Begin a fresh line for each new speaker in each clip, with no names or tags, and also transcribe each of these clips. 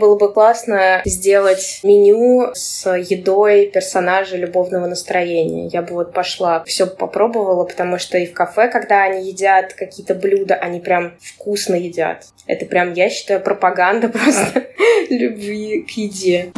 Было бы классно сделать меню с едой персонажа любовного настроения. Я бы вот пошла, все попробовала, потому что и в кафе, когда они едят какие-то блюда, они прям вкусно едят. Это прям, я считаю, пропаганда просто любви к еде.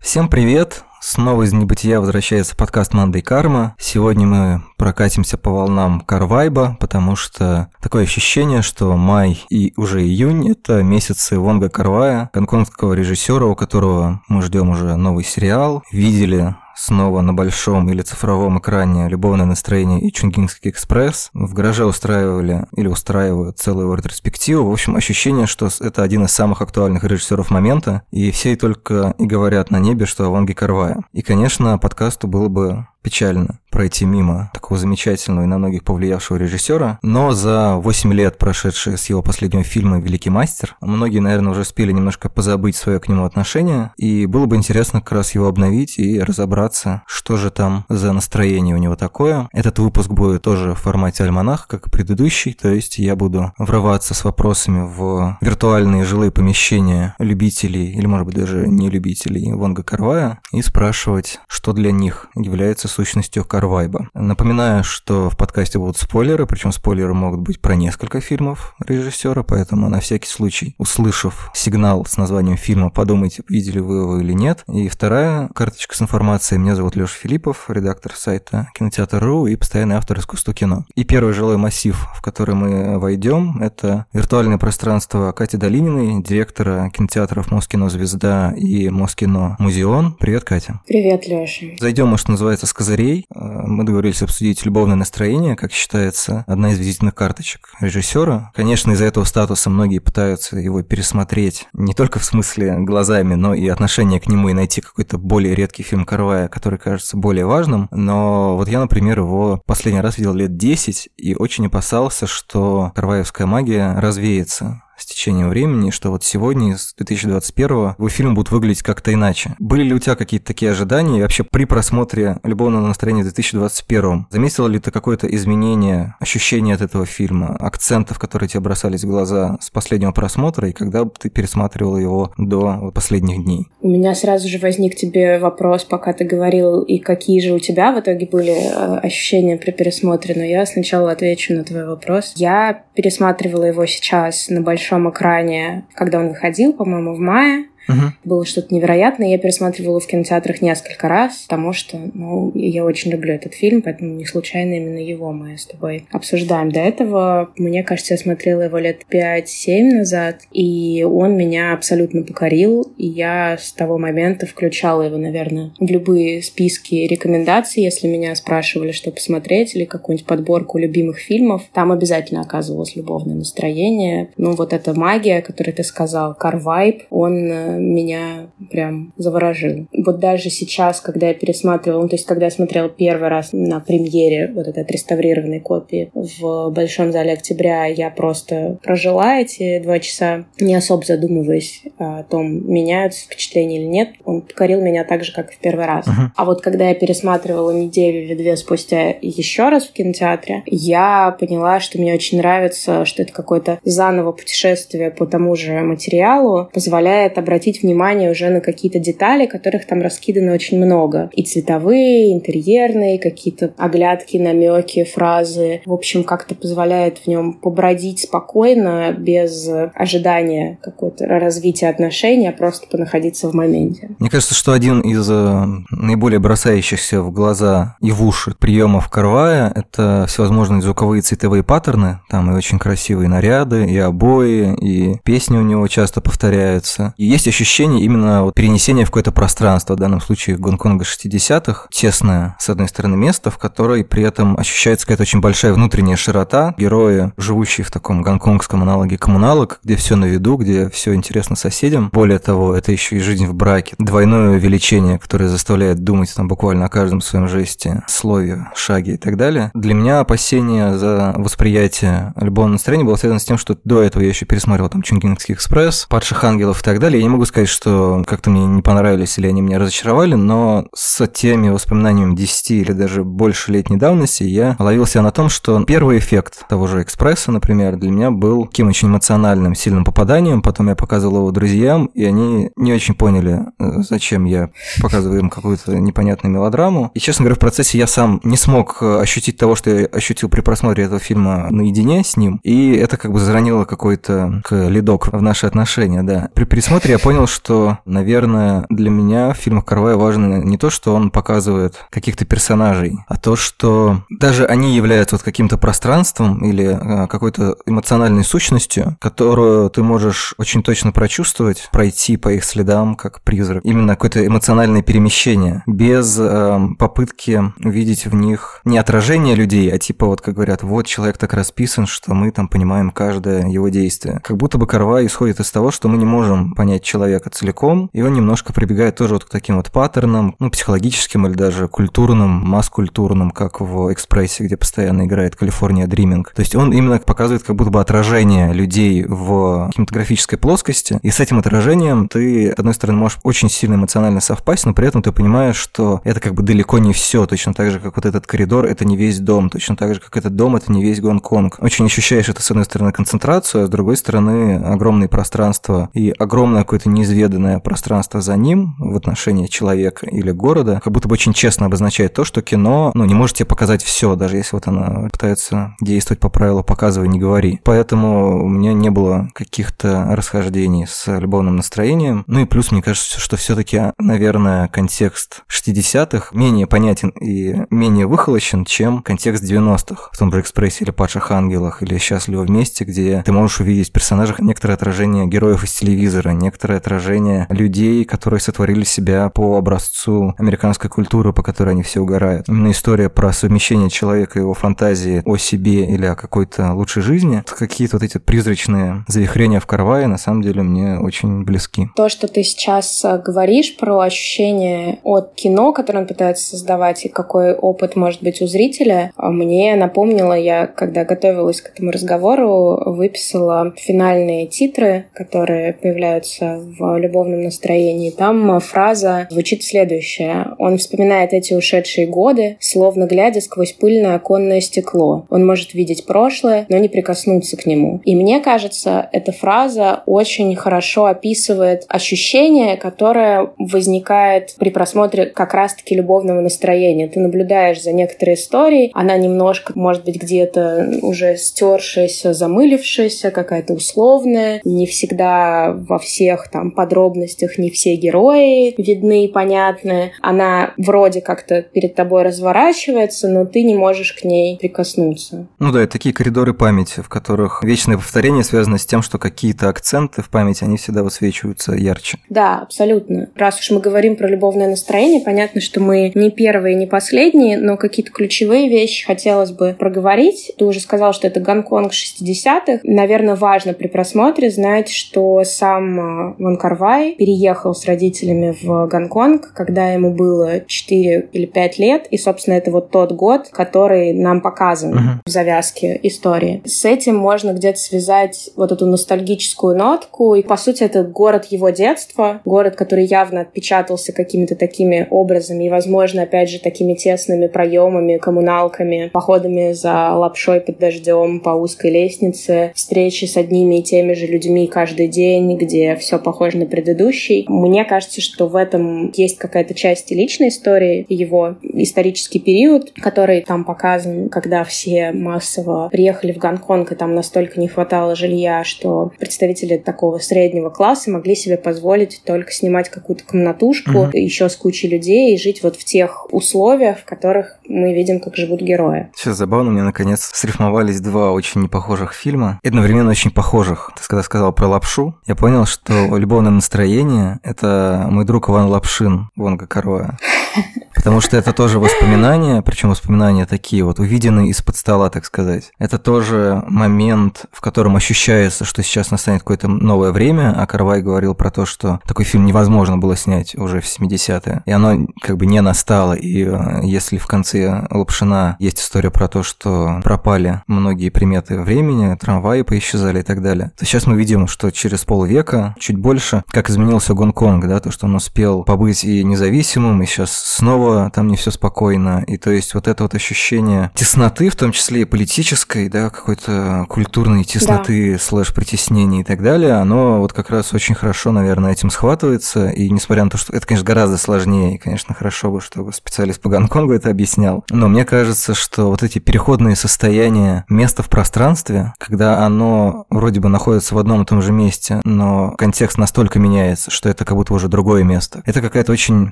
Всем привет! Снова из небытия возвращается подкаст «Мандай Карма». Сегодня мы прокатимся по волнам Карвайба, потому что такое ощущение, что май и уже июнь – это месяцы Вонга Карвая, гонконгского режиссера, у которого мы ждем уже новый сериал. Видели снова на большом или цифровом экране «Любовное настроение» и «Чунгинский экспресс». В гараже устраивали или устраивают целую ретроспективу. В общем, ощущение, что это один из самых актуальных режиссеров момента, и все только и говорят на небе, что о Ванге Карвая. И, конечно, подкасту было бы печально пройти мимо такого замечательного и на многих повлиявшего режиссера. Но за 8 лет, прошедшие с его последнего фильма «Великий мастер», многие, наверное, уже успели немножко позабыть свое к нему отношение. И было бы интересно как раз его обновить и разобраться, что же там за настроение у него такое. Этот выпуск будет тоже в формате альманах, как и предыдущий. То есть я буду врываться с вопросами в виртуальные жилые помещения любителей, или, может быть, даже не любителей Вонга Карвая, и спрашивать, что для них является сущностью Карвайба. Напоминаю, что в подкасте будут спойлеры, причем спойлеры могут быть про несколько фильмов режиссера, поэтому на всякий случай, услышав сигнал с названием фильма, подумайте, видели вы его или нет. И вторая карточка с информацией. Меня зовут Леша Филиппов, редактор сайта Кинотеатр.ру и постоянный автор искусства кино. И первый жилой массив, в который мы войдем, это виртуальное пространство Кати Долининой, директора кинотеатров Москино Звезда и Москино Музеон. Привет, Катя.
Привет, Леша.
Зайдем, может, называется, с козырей. Э, мы договорились обсудить любовное настроение, как считается, одна из визитных карточек режиссера. Конечно, из-за этого статуса многие пытаются его пересмотреть не только в смысле глазами, но и отношение к нему и найти какой-то более редкий фильм Карвая, который кажется более важным. Но вот я, например, его последний раз видел лет 10 и очень опасался, что карваевская магия развеется с течением времени, что вот сегодня, с 2021 его фильм будет выглядеть как-то иначе. Были ли у тебя какие-то такие ожидания? И вообще при просмотре «Любовного настроения» в 2021 заметила ли ты какое-то изменение, ощущение от этого фильма, акцентов, которые тебе бросались в глаза с последнего просмотра, и когда ты пересматривал его до последних дней?
У меня сразу же возник тебе вопрос, пока ты говорил, и какие же у тебя в итоге были э, ощущения при пересмотре, но я сначала отвечу на твой вопрос. Я пересматривала его сейчас на большом большом экране, когда он выходил, по-моему, в мае. Угу. Было что-то невероятное. Я пересматривала в кинотеатрах несколько раз, потому что ну, я очень люблю этот фильм, поэтому не случайно именно его мы с тобой обсуждаем. До этого, мне кажется, я смотрела его лет 5-7 назад, и он меня абсолютно покорил, и я с того момента включала его, наверное, в любые списки рекомендаций, если меня спрашивали, что посмотреть, или какую-нибудь подборку любимых фильмов. Там обязательно оказывалось любовное настроение. Ну, вот эта магия, которую ты сказал, Карвайб, он э, меня прям заворожил. Вот даже сейчас, когда я пересматривала, ну, то есть когда я смотрела первый раз на премьере вот этой отреставрированной копии в Большом зале октября, я просто прожила эти два часа, не особо задумываясь о том, меняются впечатления или нет. Он покорил меня так же, как и в первый раз. Uh-huh. А вот когда я пересматривала неделю или две спустя еще раз в кинотеатре, я поняла, что мне очень нравится, что это какое-то заново путешествие по тому же материалу, позволяет обратить обратить внимание уже на какие-то детали, которых там раскидано очень много. И цветовые, и интерьерные, какие-то оглядки, намеки, фразы. В общем, как-то позволяет в нем побродить спокойно, без ожидания какого-то развития отношений, а просто понаходиться в моменте.
Мне кажется, что один из э, наиболее бросающихся в глаза и в уши приемов Карвая – это всевозможные звуковые цветовые паттерны. Там и очень красивые наряды, и обои, и песни у него часто повторяются. И есть ощущение именно вот перенесения в какое-то пространство, в данном случае Гонконга 60-х, тесное, с одной стороны, место, в которой при этом ощущается какая-то очень большая внутренняя широта. Герои, живущие в таком гонконгском аналоге коммуналок, где все на виду, где все интересно соседям. Более того, это еще и жизнь в браке. Двойное увеличение, которое заставляет думать там буквально о каждом своем жесте, слове, шаге и так далее. Для меня опасение за восприятие любого настроения было связано с тем, что до этого я еще пересматривал там Чунгингский экспресс, Падших ангелов и так далее. Я не могу могу сказать, что как-то мне не понравились или они меня разочаровали, но с теми воспоминаниями 10 или даже больше летней давности я ловил себя на том, что первый эффект того же «Экспресса», например, для меня был таким очень эмоциональным, сильным попаданием. Потом я показывал его друзьям, и они не очень поняли, э, зачем я показываю им какую-то непонятную мелодраму. И, честно говоря, в процессе я сам не смог э, ощутить того, что я ощутил при просмотре этого фильма наедине с ним, и это как бы заронило какой-то ледок в наши отношения, да. При пересмотре я понял, что, наверное, для меня в фильмах Карвая важно не то, что он показывает каких-то персонажей, а то, что даже они являются вот каким-то пространством или э, какой-то эмоциональной сущностью, которую ты можешь очень точно прочувствовать, пройти по их следам как призрак. Именно какое-то эмоциональное перемещение, без э, попытки видеть в них не отражение людей, а типа вот как говорят, вот человек так расписан, что мы там понимаем каждое его действие. Как будто бы Карва исходит из того, что мы не можем понять человека целиком, и он немножко прибегает тоже вот к таким вот паттернам, ну, психологическим или даже культурным, масс-культурным, как в «Экспрессе», где постоянно играет «Калифорния Дриминг». То есть он именно показывает как будто бы отражение людей в кинематографической плоскости, и с этим отражением ты, с одной стороны, можешь очень сильно эмоционально совпасть, но при этом ты понимаешь, что это как бы далеко не все, точно так же, как вот этот коридор, это не весь дом, точно так же, как этот дом, это не весь Гонконг. Очень ощущаешь это, с одной стороны, концентрацию, а с другой стороны, огромные пространства и огромное какое-то неизведанное пространство за ним в отношении человека или города, как будто бы очень честно обозначает то, что кино, ну, не может тебе показать все, даже если вот она пытается действовать по правилу «показывай, не говори». Поэтому у меня не было каких-то расхождений с любовным настроением. Ну и плюс, мне кажется, что все таки наверное, контекст 60-х менее понятен и менее выхолощен, чем контекст 90-х. В том же «Экспрессе» или «Падших ангелах» или «Счастливо вместе», где ты можешь увидеть в персонажах некоторое отражение героев из телевизора, некоторое отражение людей, которые сотворили себя по образцу американской культуры, по которой они все угорают. Именно история про совмещение человека и его фантазии о себе или о какой-то лучшей жизни, какие-то вот эти призрачные завихрения в Карвае на самом деле мне очень близки.
То, что ты сейчас э, говоришь про ощущение от кино, которое он пытается создавать, и какой опыт может быть у зрителя, а мне напомнило, я когда готовилась к этому разговору, выписала финальные титры, которые появляются в любовном настроении. Там фраза звучит следующая. Он вспоминает эти ушедшие годы, словно глядя сквозь пыльное оконное стекло. Он может видеть прошлое, но не прикоснуться к нему. И мне кажется, эта фраза очень хорошо описывает ощущение, которое возникает при просмотре как раз-таки любовного настроения. Ты наблюдаешь за некоторой историей, она немножко, может быть, где-то уже стершаяся, замылившаяся, какая-то условная, не всегда во всех там подробностях не все герои видны и понятны. Она вроде как-то перед тобой разворачивается, но ты не можешь к ней прикоснуться.
Ну да, это такие коридоры памяти, в которых вечное повторение связано с тем, что какие-то акценты в памяти, они всегда высвечиваются ярче.
Да, абсолютно. Раз уж мы говорим про любовное настроение, понятно, что мы не первые, не последние, но какие-то ключевые вещи хотелось бы проговорить. Ты уже сказал, что это Гонконг 60-х. Наверное, важно при просмотре знать, что сам э, Ван Карвай переехал с родителями в Гонконг, когда ему было 4 или 5 лет, и, собственно, это вот тот год, который нам показан uh-huh. в завязке истории. С этим можно где-то связать вот эту ностальгическую нотку, и, по сути, это город его детства, город, который явно отпечатался какими-то такими образами, и, возможно, опять же, такими тесными проемами, коммуналками, походами за лапшой под дождем по узкой лестнице, встречи с одними и теми же людьми каждый день, где все похоже на предыдущий. Мне кажется, что в этом есть какая-то часть личной истории, его исторический период, который там показан, когда все массово приехали в Гонконг, и там настолько не хватало жилья, что представители такого среднего класса могли себе позволить только снимать какую-то комнатушку, угу. еще с кучей людей, и жить вот в тех условиях, в которых мы видим, как живут герои.
Сейчас забавно, мне наконец срифмовались два очень непохожих фильма, одновременно очень похожих. Ты когда сказал про лапшу, я понял, что любовное настроение — это мой друг Иван Лапшин, Вонга Кароя. Потому что это тоже воспоминания, причем воспоминания такие вот, увиденные из-под стола, так сказать. Это тоже момент, в котором ощущается, что сейчас настанет какое-то новое время, а Карвай говорил про то, что такой фильм невозможно было снять уже в 70-е. И оно как бы не настало. И э, если в конце Лапшина есть история про то, что пропали многие приметы времени, трамваи поисчезали и так далее, то сейчас мы видим, что через полвека, чуть больше, как изменился Гонконг, да, то, что он успел побыть и независимым, и сейчас снова там не все спокойно. И то есть вот это вот ощущение тесноты, в том числе и политической, да, какой-то культурной тесноты, да. слэш притеснения и так далее, оно вот как раз очень хорошо, наверное, этим схватывается. И несмотря на то, что это, конечно, гораздо сложнее, и, конечно, хорошо бы, чтобы специалист по Гонконгу это объяснял. Но мне кажется, что вот эти переходные состояния места в пространстве, когда оно вроде бы находится в одном и том же месте, но контекст настолько меняется, что это как будто уже другое место. Это какая-то очень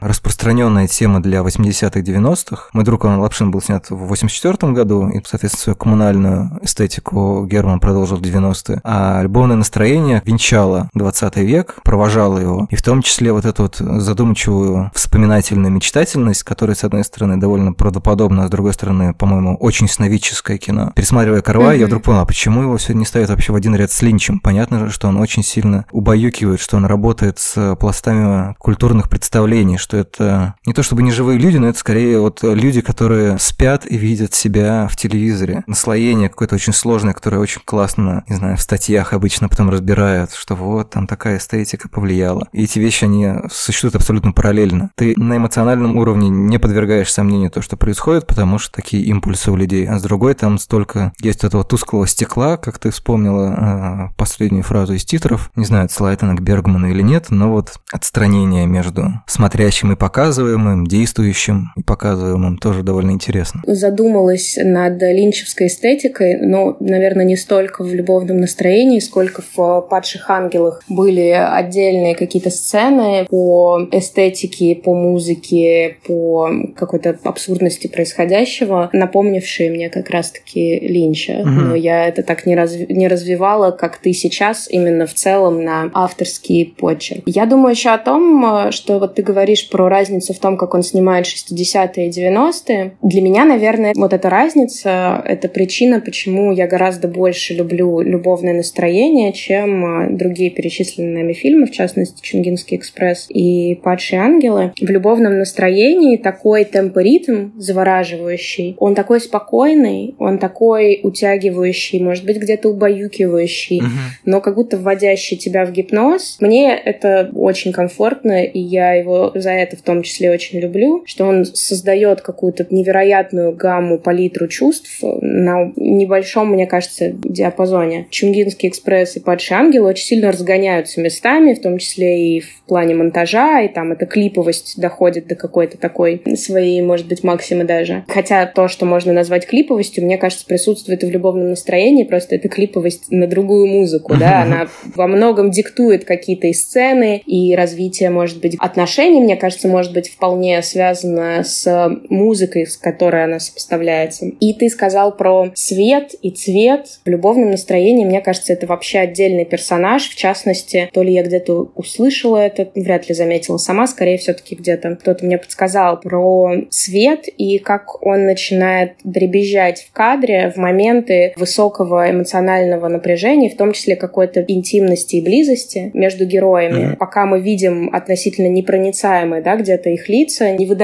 распространенная тема для 80-х, 90-х. Мой друг Иван Лапшин был снят в 84 году, и, соответственно, свою коммунальную эстетику Герман продолжил в 90-е. А любовное настроение венчало 20 век, провожало его. И в том числе вот эту вот задумчивую вспоминательную мечтательность, которая, с одной стороны, довольно правдоподобна, а с другой стороны, по-моему, очень сновидческое кино. Пересматривая Карвай, mm-hmm. я вдруг понял, а почему его все не ставят вообще в один ряд с Линчем? Понятно же, что он очень сильно убаюкивает, что он работает с пластами культурных представлений, что это не то чтобы не живые люди, но это скорее вот люди, которые спят и видят себя в телевизоре. Наслоение какое-то очень сложное, которое очень классно, не знаю, в статьях обычно потом разбирают, что вот там такая эстетика повлияла. И эти вещи, они существуют абсолютно параллельно. Ты на эмоциональном уровне не подвергаешь сомнению то, что происходит, потому что такие импульсы у людей. А с другой там столько есть этого тусклого стекла, как ты вспомнила э, последнюю фразу из титров. Не знаю, отсылает она к Бергману или нет, но вот отстранение между смотрящим и показываемым, действующим и показываемым тоже довольно интересно.
Задумалась над линчевской эстетикой, но, наверное, не столько в любовном настроении, сколько в «Падших ангелах» были отдельные какие-то сцены по эстетике, по музыке, по какой-то абсурдности происходящего, напомнившие мне как раз-таки Линча. Угу. Но я это так не, разв... не развивала, как ты сейчас, именно в целом на авторский почерк. Я думаю еще о том, что вот ты говоришь про разницу в том, как он снимает 60-е и 90-е. Для меня, наверное, вот эта разница — это причина, почему я гораздо больше люблю любовное настроение, чем другие перечисленные нами фильмы, в частности, «Чунгинский экспресс» и «Падшие ангелы». В любовном настроении такой темпоритм завораживающий, он такой спокойный, он такой утягивающий, может быть, где-то убаюкивающий, uh-huh. но как будто вводящий тебя в гипноз. Мне это очень комфортно, и я его за это в том числе очень люблю, что он создает какую-то невероятную гамму, палитру чувств на небольшом, мне кажется, диапазоне. Чунгинский экспресс и Падший ангел очень сильно разгоняются местами, в том числе и в плане монтажа, и там эта клиповость доходит до какой-то такой своей, может быть, максимы даже. Хотя то, что можно назвать клиповостью, мне кажется, присутствует и в любовном настроении, просто это клиповость на другую музыку, да, она во многом диктует какие-то и сцены, и развитие, может быть, отношений, мне кажется, может быть вполне связано с музыкой, с которой она сопоставляется. И ты сказал про свет и цвет. В любовном настроении, мне кажется, это вообще отдельный персонаж. В частности, то ли я где-то услышала это, вряд ли заметила сама, скорее все-таки где-то кто-то мне подсказал про свет и как он начинает дребезжать в кадре в моменты высокого эмоционального напряжения, в том числе какой-то интимности и близости между героями. Mm-hmm. Пока мы видим относительно непроницаемые, да, где-то их лица, не выдающие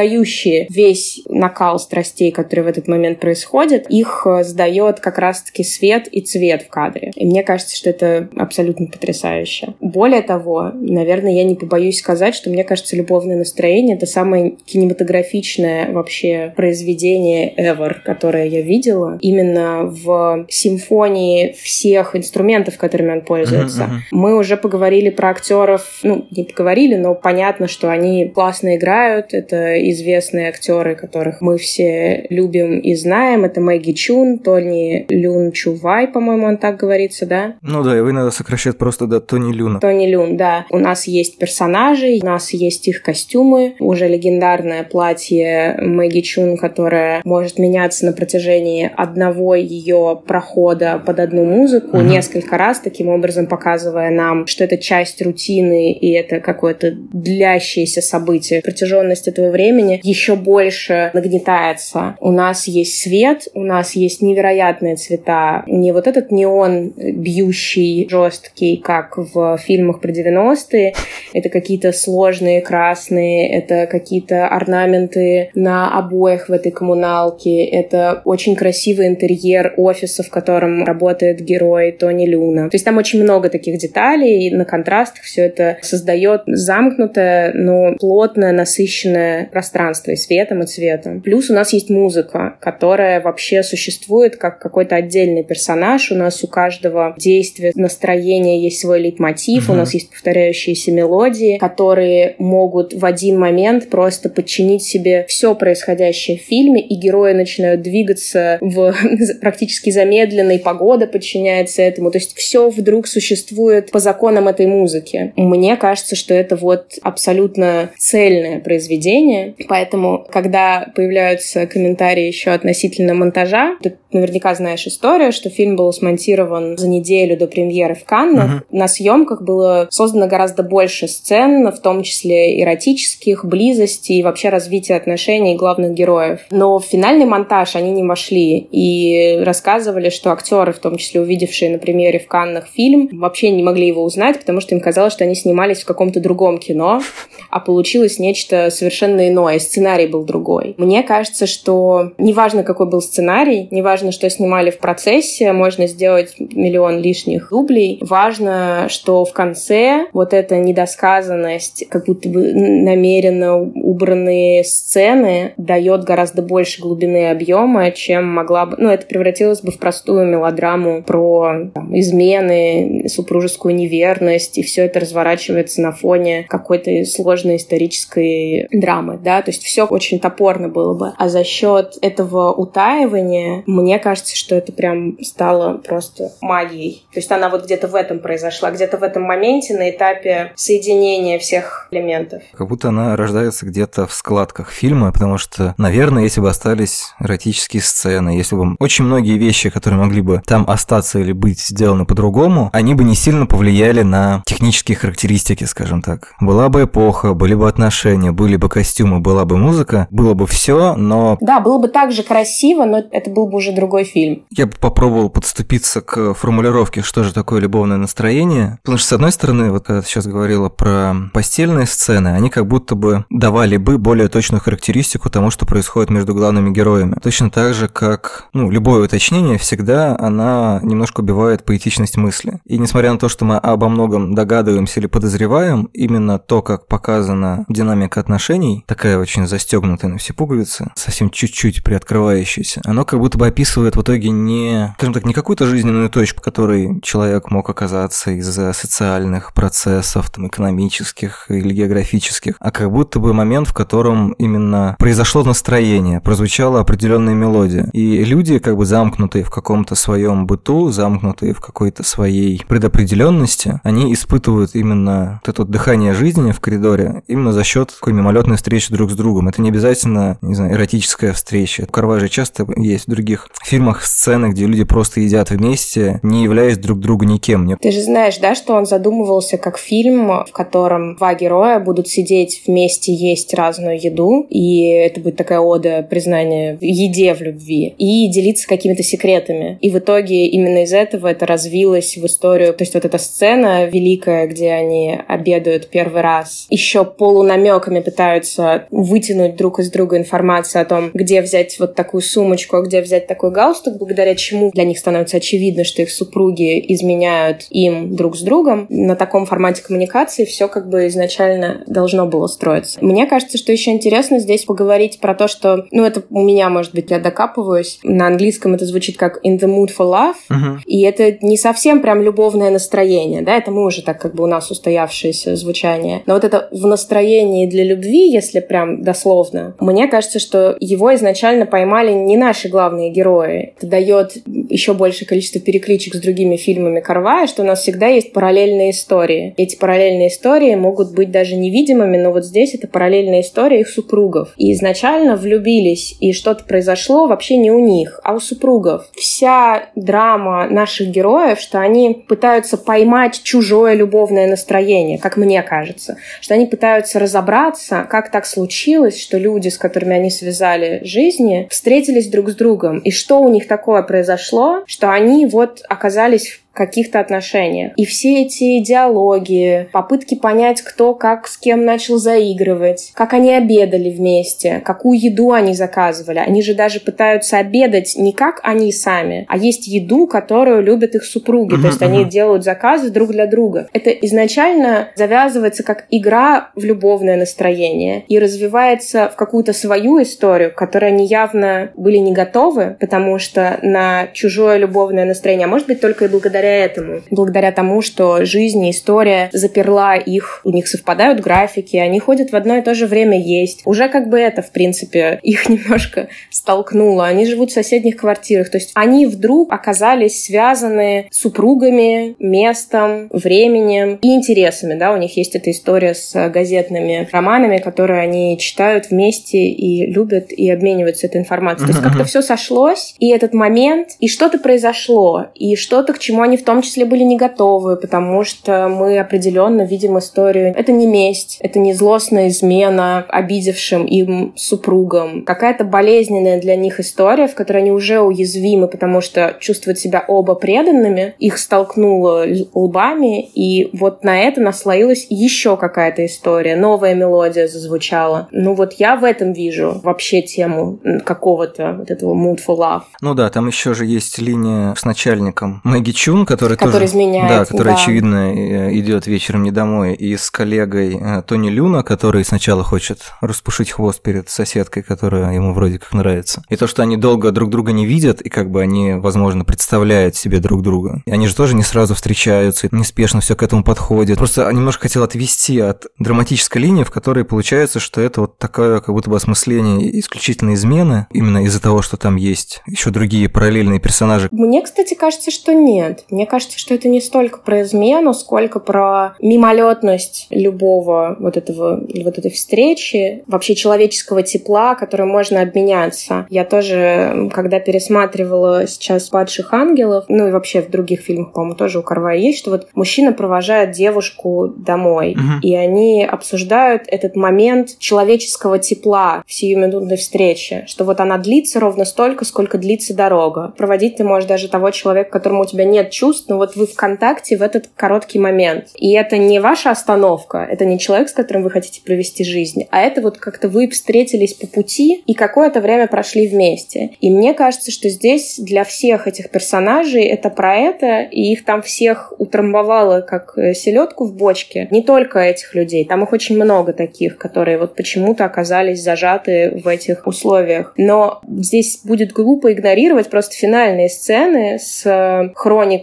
весь накал страстей, который в этот момент происходит, их э, сдает как раз-таки свет и цвет в кадре. И мне кажется, что это абсолютно потрясающе. Более того, наверное, я не побоюсь сказать, что мне кажется, любовное настроение — это самое кинематографичное вообще произведение ever, которое я видела. Именно в симфонии всех инструментов, которыми он пользуется. Uh-huh, uh-huh. Мы уже поговорили про актеров, ну, не поговорили, но понятно, что они классно играют. Это известные актеры, которых мы все любим и знаем. Это Мэгги Чун, Тони Люн Чувай, по-моему, он так говорится, да?
Ну да, его надо сокращать просто до Тони Люна.
Тони Люн, да. У нас есть персонажи, у нас есть их костюмы, уже легендарное платье Мэгги Чун, которое может меняться на протяжении одного ее прохода под одну музыку угу. несколько раз, таким образом показывая нам, что это часть рутины и это какое-то длящееся событие. Протяженность этого времени времени еще больше нагнетается. У нас есть свет, у нас есть невероятные цвета. Не вот этот неон бьющий, жесткий, как в фильмах про 90-е. Это какие-то сложные красные, это какие-то орнаменты на обоях в этой коммуналке. Это очень красивый интерьер офиса, в котором работает герой Тони Люна. То есть там очень много таких деталей, на контрастах все это создает замкнутое, но плотное, насыщенное пространство и светом, и цветом. Плюс у нас есть музыка, которая вообще существует как какой-то отдельный персонаж. У нас у каждого действия, настроения есть свой лейтмотив, mm-hmm. у нас есть повторяющиеся мелодии, которые могут в один момент просто подчинить себе все происходящее в фильме, и герои начинают двигаться в практически замедленной, погода подчиняется этому. То есть все вдруг существует по законам этой музыки. Мне кажется, что это вот абсолютно цельное произведение. Поэтому, когда появляются комментарии еще относительно монтажа, ты наверняка знаешь историю, что фильм был смонтирован за неделю до премьеры в Каннах. Uh-huh. На съемках было создано гораздо больше сцен, в том числе эротических, близости и вообще развития отношений главных героев. Но в финальный монтаж они не вошли и рассказывали, что актеры, в том числе увидевшие на премьере в Каннах фильм, вообще не могли его узнать, потому что им казалось, что они снимались в каком-то другом кино, а получилось нечто совершенно иное, сценарий был другой. Мне кажется, что неважно, какой был сценарий, неважно, что снимали в процессе, можно сделать миллион лишних дублей. Важно, что в конце вот эта недосказанность, как будто бы намеренно убранные сцены дает гораздо больше глубины объема, чем могла бы... Ну, это превратилось бы в простую мелодраму про там, измены, супружескую неверность, и все это разворачивается на фоне какой-то сложной исторической драмы, да, то есть все очень топорно было бы. А за счет этого утаивания, мне кажется, что это прям стало просто магией. То есть она вот где-то в этом произошла, где-то в этом моменте на этапе соединения всех элементов.
Как будто она рождается где-то в складках фильма, потому что, наверное, если бы остались эротические сцены, если бы очень многие вещи, которые могли бы там остаться или быть сделаны по-другому, они бы не сильно повлияли на технические характеристики, скажем так. Была бы эпоха, были бы отношения, были бы костюмы, была бы музыка, было бы все, но...
Да, было бы так же красиво, но это был бы уже другой фильм.
Я бы попробовал подступиться к формулировке, что же такое любовное настроение. Потому что, с одной стороны, вот когда ты сейчас говорила про постельные сцены, они как будто бы давали бы более точную характеристику тому, что происходит между главными героями. Точно так же, как, ну, любое уточнение всегда, она немножко убивает поэтичность мысли. И несмотря на то, что мы обо многом догадываемся или подозреваем, именно то, как показана динамика отношений, такая очень застегнутая на все пуговицы, совсем чуть-чуть приоткрывающаяся, оно как будто бы описывает в итоге не, скажем так, не какую-то жизненную точку, в которой человек мог оказаться из-за социальных процессов, там, экономических или географических, а как будто бы момент, в котором именно произошло настроение, прозвучала определенная мелодия. И люди, как бы замкнутые в каком-то своем быту, замкнутые в какой-то своей предопределенности, они испытывают именно вот это вот дыхание жизни в коридоре именно за счет такой мимолетной встречи друг с другом. Это не обязательно, не знаю, эротическая встреча. У Карважа часто есть в других фильмах сцены, где люди просто едят вместе, не являясь друг другу никем.
Ты же знаешь, да, что он задумывался как фильм, в котором два героя будут сидеть вместе, есть разную еду, и это будет такая ода признания еде в любви, и делиться какими-то секретами. И в итоге именно из этого это развилось в историю. То есть вот эта сцена великая, где они обедают первый раз, еще полунамеками пытаются вытянуть друг из друга информацию о том, где взять вот такую сумочку, а где взять такой галстук, благодаря чему для них становится очевидно, что их супруги изменяют им друг с другом. На таком формате коммуникации все как бы изначально должно было строиться. Мне кажется, что еще интересно здесь поговорить про то, что, ну, это у меня, может быть, я докапываюсь. На английском это звучит как in the mood for love, uh-huh. и это не совсем прям любовное настроение, да, это мы уже так как бы у нас устоявшееся звучание. Но вот это в настроении для любви, если прям дословно, мне кажется, что его изначально поймали не наши главные герои. Это дает еще большее количество перекличек с другими фильмами Карвая, что у нас всегда есть параллельные истории. Эти параллельные истории могут быть даже невидимыми, но вот здесь это параллельная история их супругов. И изначально влюбились, и что-то произошло вообще не у них, а у супругов. Вся драма наших героев, что они пытаются поймать чужое любовное настроение, как мне кажется. Что они пытаются разобраться, как так случилось, что люди, с которыми они связали жизни, встретились друг с другом. И что у них такое произошло, что они вот оказались каких-то отношениях. И все эти диалоги, попытки понять, кто как с кем начал заигрывать, как они обедали вместе, какую еду они заказывали. Они же даже пытаются обедать не как они сами, а есть еду, которую любят их супруги. Uh-huh, То есть uh-huh. они делают заказы друг для друга. Это изначально завязывается как игра в любовное настроение и развивается в какую-то свою историю, к которой они явно были не готовы, потому что на чужое любовное настроение, а может быть только и благодаря благодаря этому. Благодаря тому, что жизнь и история заперла их, у них совпадают графики, они ходят в одно и то же время есть. Уже как бы это, в принципе, их немножко столкнуло. Они живут в соседних квартирах. То есть они вдруг оказались связаны супругами, местом, временем и интересами. Да? У них есть эта история с газетными романами, которые они читают вместе и любят и обмениваются этой информацией. То есть как-то все сошлось, и этот момент, и что-то произошло, и что-то, к чему они в том числе были не готовы, потому что мы определенно видим историю. Это не месть, это не злостная измена обидевшим им супругам. Какая-то болезненная для них история, в которой они уже уязвимы, потому что чувствуют себя оба преданными. Их столкнуло лбами, и вот на это наслоилась еще какая-то история. Новая мелодия зазвучала. Ну вот я в этом вижу вообще тему какого-то вот этого mood for love.
Ну да, там еще же есть линия с начальником Мэгги Чун, который,
который тоже, изменяет.
Да, который, да. очевидно, э, идет вечером не домой. И с коллегой э, Тони Люна, который сначала хочет распушить хвост перед соседкой, которая ему вроде как нравится. И то, что они долго друг друга не видят, и как бы они, возможно, представляют себе друг друга. И они же тоже не сразу встречаются, неспешно все к этому подходит. Просто немножко хотел отвести от драматической линии, в которой получается, что это вот такое как будто бы осмысление исключительно измены, именно из-за того, что там есть еще другие параллельные персонажи.
Мне, кстати, кажется, что нет. Мне кажется, что это не столько про измену, сколько про мимолетность любого вот этого вот этой встречи, вообще человеческого тепла, которым можно обменяться. Я тоже, когда пересматривала сейчас «Падших ангелов», ну и вообще в других фильмах, по-моему, тоже у Карвая есть, что вот мужчина провожает девушку домой, угу. и они обсуждают этот момент человеческого тепла в сиюминутной встрече, что вот она длится ровно столько, сколько длится дорога. Проводить ты можешь даже того человека, которому у тебя нет чувств, но вот вы в контакте в этот короткий момент. И это не ваша остановка, это не человек, с которым вы хотите провести жизнь, а это вот как-то вы встретились по пути и какое-то время прошли вместе. И мне кажется, что здесь для всех этих персонажей это про это, и их там всех утрамбовало как э, селедку в бочке. Не только этих людей, там их очень много таких, которые вот почему-то оказались зажаты в этих условиях. Но здесь будет глупо игнорировать просто финальные сцены с э,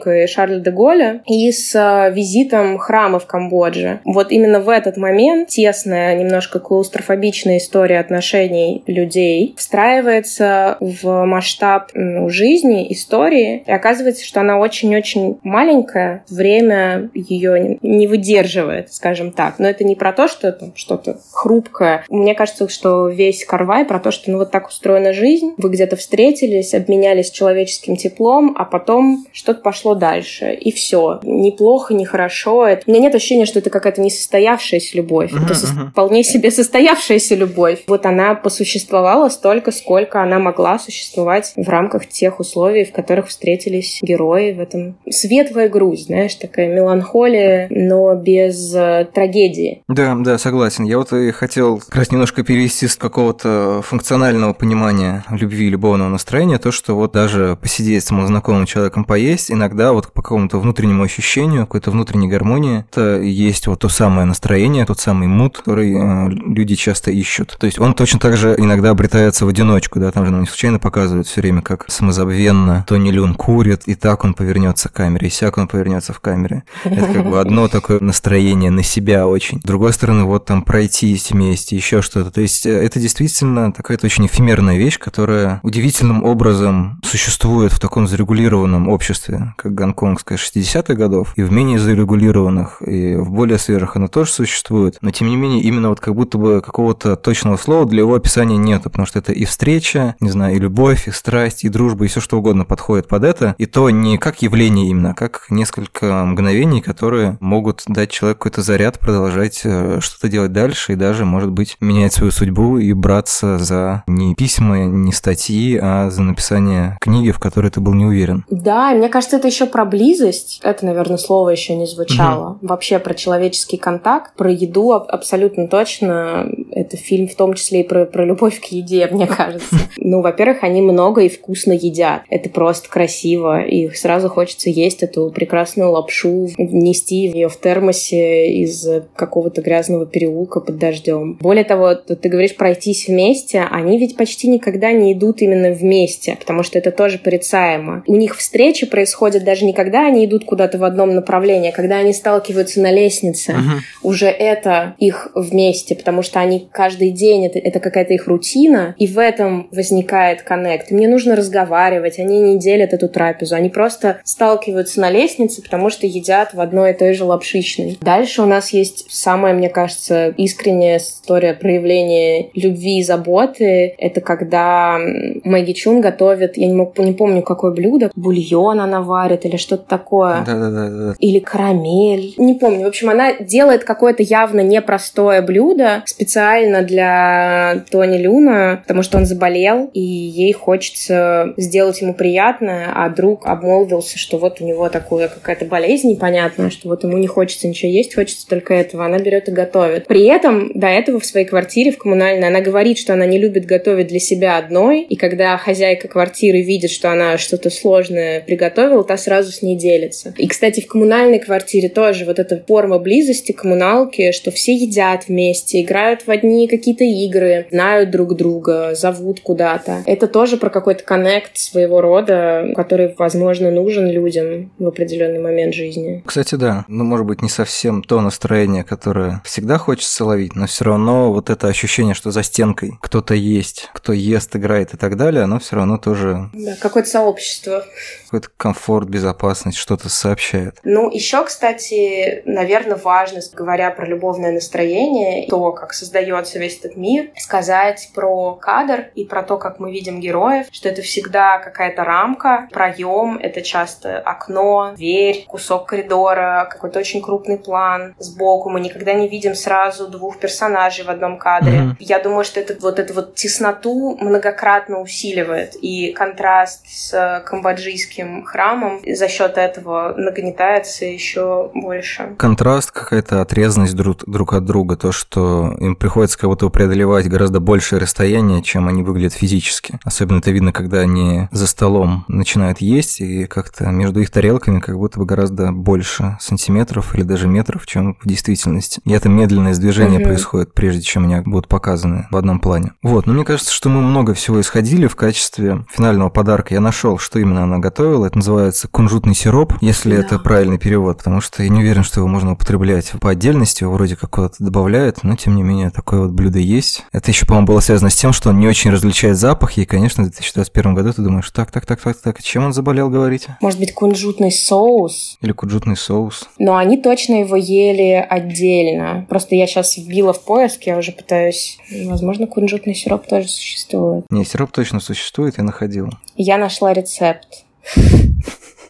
хроникой Шарля де Голля и с а, визитом храма в Камбодже. Вот именно в этот момент тесная, немножко клаустрофобичная история отношений людей встраивается в масштаб жизни, истории, и оказывается, что она очень-очень маленькая, время ее не выдерживает, скажем так. Но это не про то, что это что-то хрупкое. Мне кажется, что весь Карвай про то, что ну вот так устроена жизнь, вы где-то встретились, обменялись человеческим теплом, а потом что-то пошло дальше, и все. Неплохо, не хорошо. Это... У меня нет ощущения, что это какая-то несостоявшаяся любовь. Uh-huh, это uh-huh. вполне себе состоявшаяся любовь. Вот она посуществовала столько, сколько она могла существовать в рамках тех условий, в которых встретились герои в этом. Светлая грусть, знаешь, такая меланхолия, но без э, трагедии.
Да, да, согласен. Я вот и хотел как раз немножко перевести с какого-то функционального понимания любви и любовного настроения то, что вот даже посидеть с знакомым человеком поесть иногда вот по какому-то внутреннему ощущению, какой-то внутренней гармонии, это есть вот то самое настроение, тот самый мут, который э, люди часто ищут. То есть он точно так же иногда обретается в одиночку, да, там же нам не случайно показывают все время, как самозабвенно Тони Люн курит, и так он повернется к камере, и сяк он повернется в камере. Это как бы одно такое настроение на себя очень. С другой стороны, вот там пройтись вместе, еще что-то. То есть э, это действительно такая-то очень эфемерная вещь, которая удивительным образом существует в таком зарегулированном обществе, как гонконгская 60-х годов, и в менее зарегулированных, и в более свежих она тоже существует. Но тем не менее, именно вот как будто бы какого-то точного слова для его описания нету, потому что это и встреча, не знаю, и любовь, и страсть, и дружба, и все что угодно подходит под это. И то не как явление именно, а как несколько мгновений, которые могут дать человеку какой-то заряд, продолжать э, что-то делать дальше и даже, может быть, менять свою судьбу и браться за не письма, не статьи, а за написание книги, в которой ты был не уверен.
Да, мне кажется, это еще про близость. Это, наверное, слово еще не звучало. Угу. Вообще про человеческий контакт, про еду абсолютно точно. Это фильм в том числе и про, про любовь к еде, мне кажется. Ну, во-первых, они много и вкусно едят. Это просто красиво. И сразу хочется есть эту прекрасную лапшу, нести ее в термосе из какого-то грязного переулка под дождем. Более того, ты говоришь пройтись вместе, они ведь почти никогда не идут именно вместе, потому что это тоже порицаемо. У них встречи происходят даже не когда они идут куда-то в одном направлении, а когда они сталкиваются на лестнице. Угу. Уже это их вместе, потому что они каждый день, это, это какая-то их рутина, и в этом возникает коннект. Мне нужно разговаривать, они не делят эту трапезу, они просто сталкиваются на лестнице, потому что едят в одной и той же лапшичной. Дальше у нас есть самая, мне кажется, искренняя история проявления любви и заботы. Это когда Мэгги Чун готовит, я не, мог, не помню, какое блюдо, бульон она варит или что-то такое.
Да-да-да.
Или карамель. Не помню. В общем, она делает какое-то явно непростое блюдо специально для Тони Люна, потому что он заболел, и ей хочется сделать ему приятное, а друг обмолвился, что вот у него такая какая-то болезнь непонятная, что вот ему не хочется ничего есть, хочется только этого. Она берет и готовит. При этом до этого в своей квартире в коммунальной она говорит, что она не любит готовить для себя одной, и когда хозяйка квартиры видит, что она что-то сложное приготовила, та сразу с ней делится. И, кстати, в коммунальной квартире тоже вот эта форма близости коммуналки, что все едят вместе, играют в одни какие-то игры, знают друг друга, зовут куда-то. Это тоже про какой-то коннект своего рода, который, возможно, нужен людям в определенный момент жизни.
Кстати, да. Ну, может быть, не совсем то настроение, которое всегда хочется ловить, но все равно вот это ощущение, что за стенкой кто-то есть, кто ест, играет и так далее, оно все равно тоже...
Да, какое-то сообщество.
Какой-то комфорт, безопасность, что-то сообщает.
Ну, еще, кстати, наверное, важно, говоря про любовное настроение, то, как создается весь этот мир, сказать про кадр и про то, как мы видим героев, что это всегда какая-то рамка, проем, это часто окно, дверь, кусок коридора, какой-то очень крупный план сбоку. Мы никогда не видим сразу двух персонажей в одном кадре. Mm-hmm. Я думаю, что это вот эту вот тесноту многократно усиливает. И контраст с камбоджийским храмом за счет этого нагнетается еще больше.
Контраст, какая-то отрезанность друг, друг от друга, то, что им приходится как будто преодолевать гораздо большее расстояние, чем они выглядят физически. Особенно это видно, когда они за столом начинают есть, и как-то между их тарелками как будто бы гораздо больше сантиметров или даже метров, чем в действительности. И это медленное движение угу. происходит, прежде чем они будут показаны в одном плане. Вот, но мне кажется, что мы много всего исходили в качестве финального подарка. Я нашел, что именно она готовила. Это называется кунжутный сироп, если да. это правильный перевод, потому что я не уверен, что его можно употреблять по отдельности, его вроде как куда-то добавляют, но тем не менее такое вот блюдо есть. Это еще, по-моему, было связано с тем, что он не очень различает запахи, и, конечно, в 2021 году ты думаешь, так, так, так, так, так, чем он заболел, говорите?
Может быть, кунжутный соус?
Или кунжутный соус.
Но они точно его ели отдельно. Просто я сейчас вбила в поиск, я уже пытаюсь... Возможно, кунжутный сироп тоже существует.
Не, сироп точно существует, я находил.
Я нашла рецепт.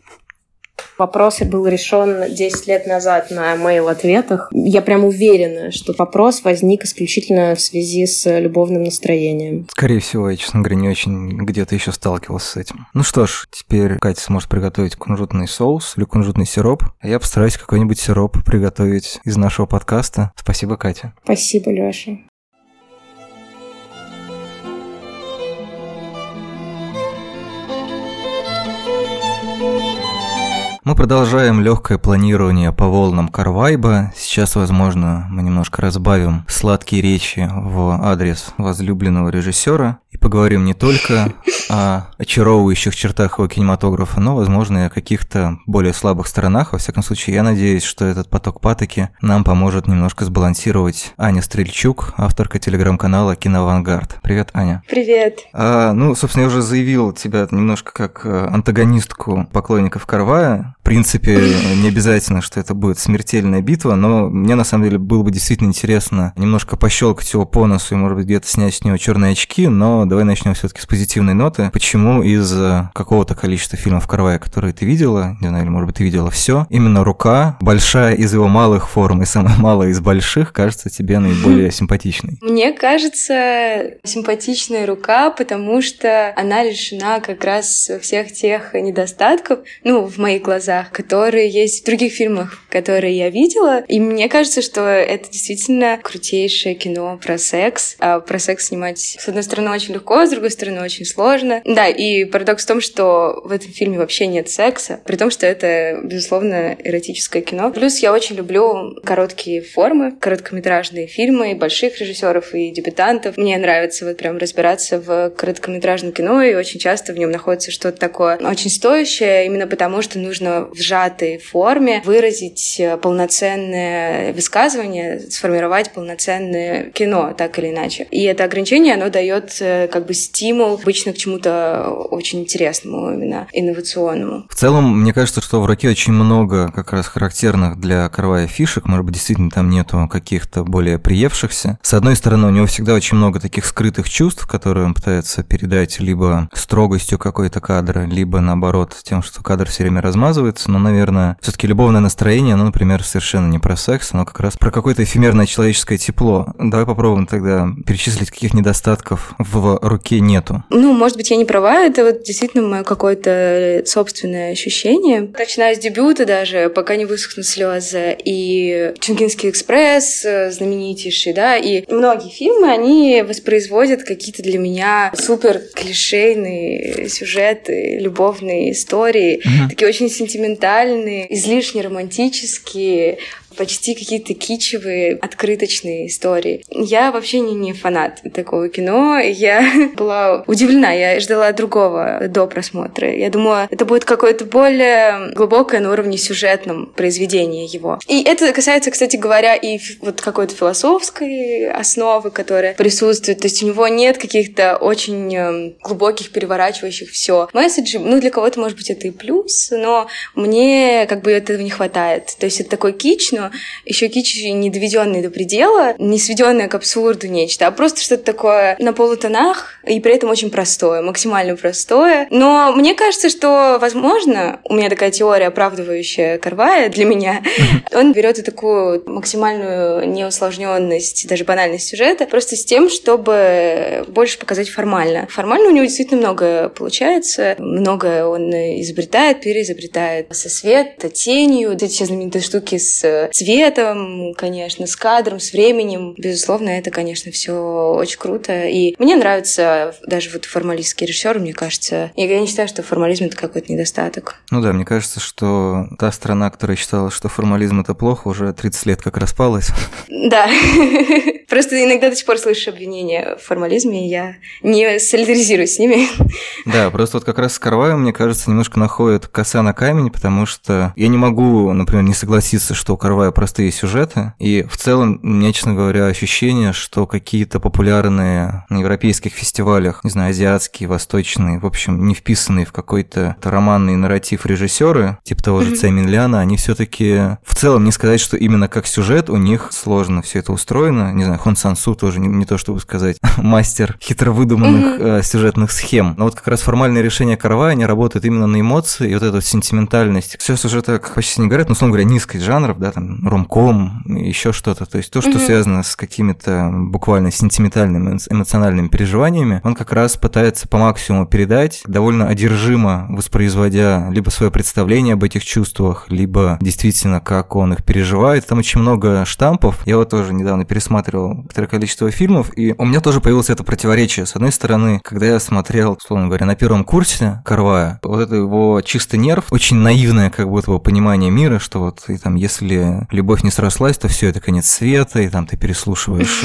Вопрос был решен 10 лет назад на мейл-ответах. Я прям уверена, что вопрос возник исключительно в связи с любовным настроением.
Скорее всего, я, честно говоря, не очень где-то еще сталкивался с этим. Ну что ж, теперь Катя сможет приготовить кунжутный соус или кунжутный сироп, а я постараюсь какой-нибудь сироп приготовить из нашего подкаста. Спасибо, Катя.
Спасибо, Лёша.
Мы продолжаем легкое планирование по волнам Карвайба. Сейчас, возможно, мы немножко разбавим сладкие речи в адрес возлюбленного режиссера и поговорим не только о очаровывающих чертах его кинематографа, но, возможно, и о каких-то более слабых сторонах. Во всяком случае, я надеюсь, что этот поток патоки нам поможет немножко сбалансировать Аня Стрельчук, авторка телеграм-канала «Киноавангард». Привет, Аня.
Привет.
А, ну, собственно, я уже заявил тебя немножко как э, антагонистку поклонников Карвая, принципе, не обязательно, что это будет смертельная битва, но мне на самом деле было бы действительно интересно немножко пощелкать его по носу и, может быть, где-то снять с него черные очки, но давай начнем все-таки с позитивной ноты. Почему из какого-то количества фильмов Карвая, которые ты видела, не знаю, или, может быть, ты видела все, именно рука, большая из его малых форм и самая малая из больших, кажется тебе наиболее симпатичной?
Мне кажется, симпатичная рука, потому что она лишена как раз всех тех недостатков, ну, в моих глазах, которые есть в других фильмах, которые я видела. И мне кажется, что это действительно крутейшее кино про секс. А про секс снимать, с одной стороны, очень легко, с другой стороны, очень сложно. Да, и парадокс в том, что в этом фильме вообще нет секса, при том, что это, безусловно, эротическое кино. Плюс я очень люблю короткие формы, короткометражные фильмы, больших режиссеров и дебютантов. Мне нравится вот прям разбираться в короткометражном кино, и очень часто в нем находится что-то такое очень стоящее, именно потому что нужно в сжатой форме выразить полноценное высказывание, сформировать полноценное кино, так или иначе. И это ограничение, оно дает э, как бы стимул обычно к чему-то очень интересному, именно инновационному.
В целом, мне кажется, что в «Раке» очень много как раз характерных для Карвая фишек, может быть, действительно там нету каких-то более приевшихся. С одной стороны, у него всегда очень много таких скрытых чувств, которые он пытается передать либо строгостью какой-то кадра, либо наоборот тем, что кадр все время размазывается, но, наверное, все-таки любовное настроение, ну, например, совершенно не про секс, оно как раз про какое-то эфемерное человеческое тепло. Давай попробуем тогда перечислить, каких недостатков в руке нету.
Ну, может быть, я не права, это вот действительно мое какое-то собственное ощущение. Начиная с дебюта даже, пока не высохнут слезы, и Чунгинский экспресс э, знаменитейший, да, и многие фильмы, они воспроизводят какие-то для меня супер клишейные сюжеты, любовные истории, mm-hmm. такие очень сентиментальные, излишне романтические, почти какие-то кичевые, открыточные истории. Я вообще не, не фанат такого кино. Я была удивлена, я ждала другого до просмотра. Я думала, это будет какое-то более глубокое на уровне сюжетном произведение его. И это касается, кстати говоря, и вот какой-то философской основы, которая присутствует. То есть у него нет каких-то очень эм, глубоких, переворачивающих все месседжей. Ну, для кого-то, может быть, это и плюс, но мне как бы этого не хватает. То есть это такой кич, но еще кич не доведенный до предела, не сведенное к абсурду нечто, а просто что-то такое на полутонах и при этом очень простое, максимально простое. Но мне кажется, что, возможно, у меня такая теория, оправдывающая Карвая для меня, он берет и такую максимальную неусложненность, даже банальность сюжета, просто с тем, чтобы больше показать формально. Формально у него действительно много получается, многое он изобретает, переизобретает со света, тенью, эти все знаменитые штуки с цветом, конечно, с кадром, с временем. Безусловно, это, конечно, все очень круто. И мне нравится даже вот формалистский режиссер, мне кажется. Я не считаю, что формализм это какой-то недостаток.
Ну да, мне кажется, что та страна, которая считала, что формализм это плохо, уже 30 лет как распалась.
Да. Просто иногда до сих пор слышу обвинения в формализме, и я не солидаризируюсь с ними.
Да, просто вот как раз с Карваем, мне кажется, немножко находит коса на камень, потому что я не могу, например, не согласиться, что у Карвая простые сюжеты, и в целом, меня, честно говоря, ощущение, что какие-то популярные на европейских фестивалях, не знаю, азиатские, восточные, в общем, не вписанные в какой-то романный нарратив режиссеры, типа того же Цай Ляна, они все таки в целом не сказать, что именно как сюжет у них сложно все это устроено, не знаю, Хон Сансу тоже не, не то, чтобы сказать, мастер хитро выдуманных э, сюжетных схем. Но вот как раз формальное решение Карва, они работают именно на эмоции, и вот эта вот сентиментальность. Все сюжеты, как почти не говорят, но, условно говоря, низкость жанров, да, там, ромком, еще что-то. То есть то, что mm-hmm. связано с какими-то буквально сентиментальными, эмоциональными переживаниями, он как раз пытается по максимуму передать, довольно одержимо воспроизводя либо свое представление об этих чувствах, либо действительно, как он их переживает. Там очень много штампов. Я вот тоже недавно пересматривал некоторое количество фильмов, и у меня тоже появилось это противоречие. С одной стороны, когда я смотрел, условно говоря, на первом курсе Карвая, вот это его чистый нерв, очень наивное как будто бы понимание мира, что вот и там, если если любовь не срослась, то все это конец света, и там ты переслушиваешь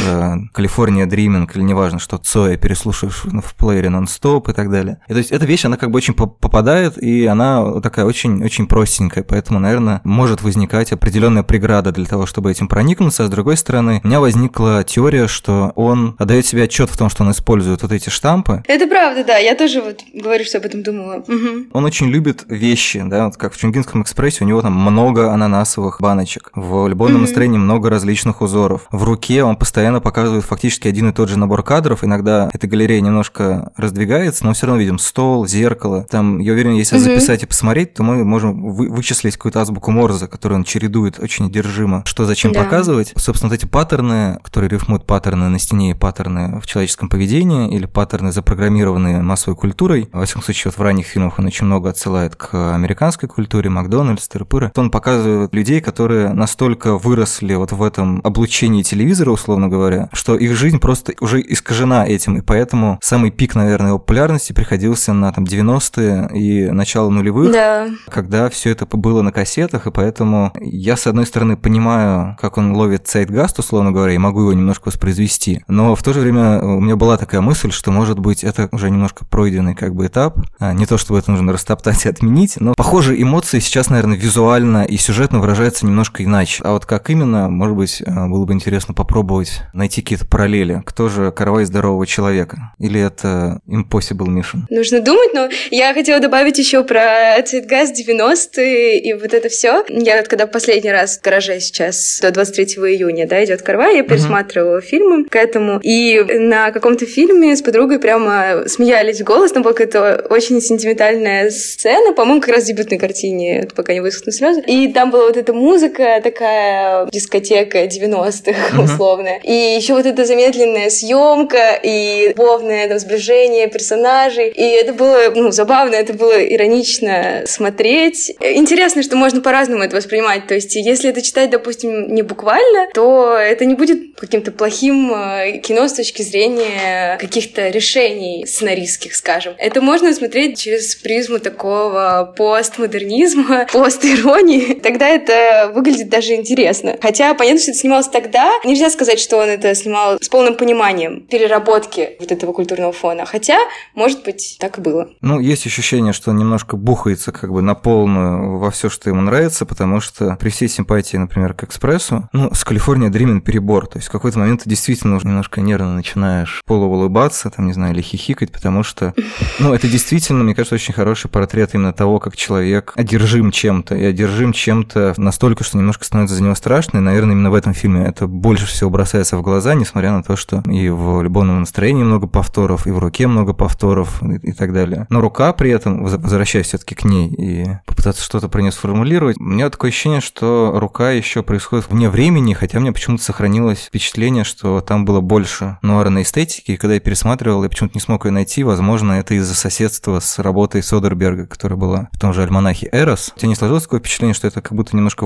Калифорния Дриминг или неважно, что Цоя переслушиваешь в плеере нон-стоп и так далее. И то есть эта вещь, она как бы очень попадает, и она такая очень-очень простенькая, поэтому, наверное, может возникать определенная преграда для того, чтобы этим проникнуться. А с другой стороны, у меня возникла теория, что он отдает себе отчет в том, что он использует вот эти штампы.
Это правда, да. Я тоже вот говорю, что об этом думала. Угу.
Он очень любит вещи, да, вот как в Чунгинском экспрессе у него там много ананасовых баночек. В любовном угу. настроении много различных узоров. В руке он постоянно показывает фактически один и тот же набор кадров. Иногда эта галерея немножко раздвигается, но все равно видим стол, зеркало. Там, я уверен, если записать и посмотреть, то мы можем вы вычислить какую-то азбуку Морзе, которую он чередует очень одержимо. Что зачем да. показывать? Собственно, вот эти паттерны, которые рифмуют паттерны на стене и паттерны в человеческом поведении, или паттерны, запрограммированные массовой культурой. Во всяком случае, вот в ранних фильмах он очень много отсылает к американской культуре, Макдональдс, тыры Он показывает людей, которые настолько выросли вот в этом облучении телевизора, условно говоря, что их жизнь просто уже искажена этим, и поэтому самый пик, наверное, его популярности приходился на там 90-е и начало нулевых,
да.
когда все это было на кассетах, и поэтому я, с одной стороны, понимаю, как он ловит цейтгаст, условно говоря, и могу его немножко воспроизвести, но в то же время у меня была такая мысль, что, может быть, это уже немножко пройденный как бы этап, а, не то, чтобы это нужно растоптать и отменить, но, похоже, эмоции сейчас, наверное, визуально и сюжетно выражаются немножко иначе. А вот как именно, может быть, а, было бы интересно попробовать найти какие-то параллели. Кто же каравай здорового человека? Или это impossible mission?
Нужно думать, но я хотела добавить еще про цветгаз 90-е и вот это все. Я вот когда последний раз в гараже сейчас до 23 июня, да, идет каравай, я пересматривала uh-huh. фильмы к этому, и на каком-то фильме с подругой прямо смеялись в голос, там была какая-то очень сентиментальная сцена, по-моему, как раз в дебютной картине, пока не высохнут слезы. И там была вот эта музыка, такая дискотека 90-х, uh-huh. условно. И еще вот эта замедленная съемка и любовное там, сближение персонажей. И это было, ну, забавно, это было иронично смотреть. Интересно, что можно по-разному это воспринимать. То есть, если это читать, допустим, не буквально, то это не будет каким-то плохим э, кино с точки зрения каких-то решений сценаристских, скажем. Это можно смотреть через призму такого постмодернизма, постиронии. Тогда это выглядит даже интересно. Хотя понятно, что это снималось тогда. Нельзя сказать, что он это снимал с полным пониманием переработки вот этого культурного фона. Хотя, может быть, так и было.
Ну, есть ощущение, что он немножко бухается как бы на полную во все, что ему нравится, потому что при всей симпатии, например, к экспрессу, ну, с Калифорния Дримин перебор. То есть в какой-то момент ты действительно уже немножко нервно начинаешь полуулыбаться, там, не знаю, или хихикать, потому что, ну, это действительно, мне кажется, очень хороший портрет именно того, как человек одержим чем-то, и одержим чем-то настолько, что немножко становится за него страшно, и, наверное, именно в этом фильме это больше всего бросается в глаза, несмотря на то, что и в любовном настроении много повторов, и в руке много повторов, и, и так далее. Но рука при этом, возвращаясь все-таки к ней и попытаться что-то про нее сформулировать, у меня такое ощущение, что рука еще происходит вне времени, хотя мне почему-то сохранилось впечатление, что там было больше нуарной эстетики, и когда я пересматривал, я почему-то не смог ее найти, возможно, это из-за соседства с работой Содерберга, которая была в том же альманахе «Эрос». У тебя не сложилось такое впечатление, что это как будто немножко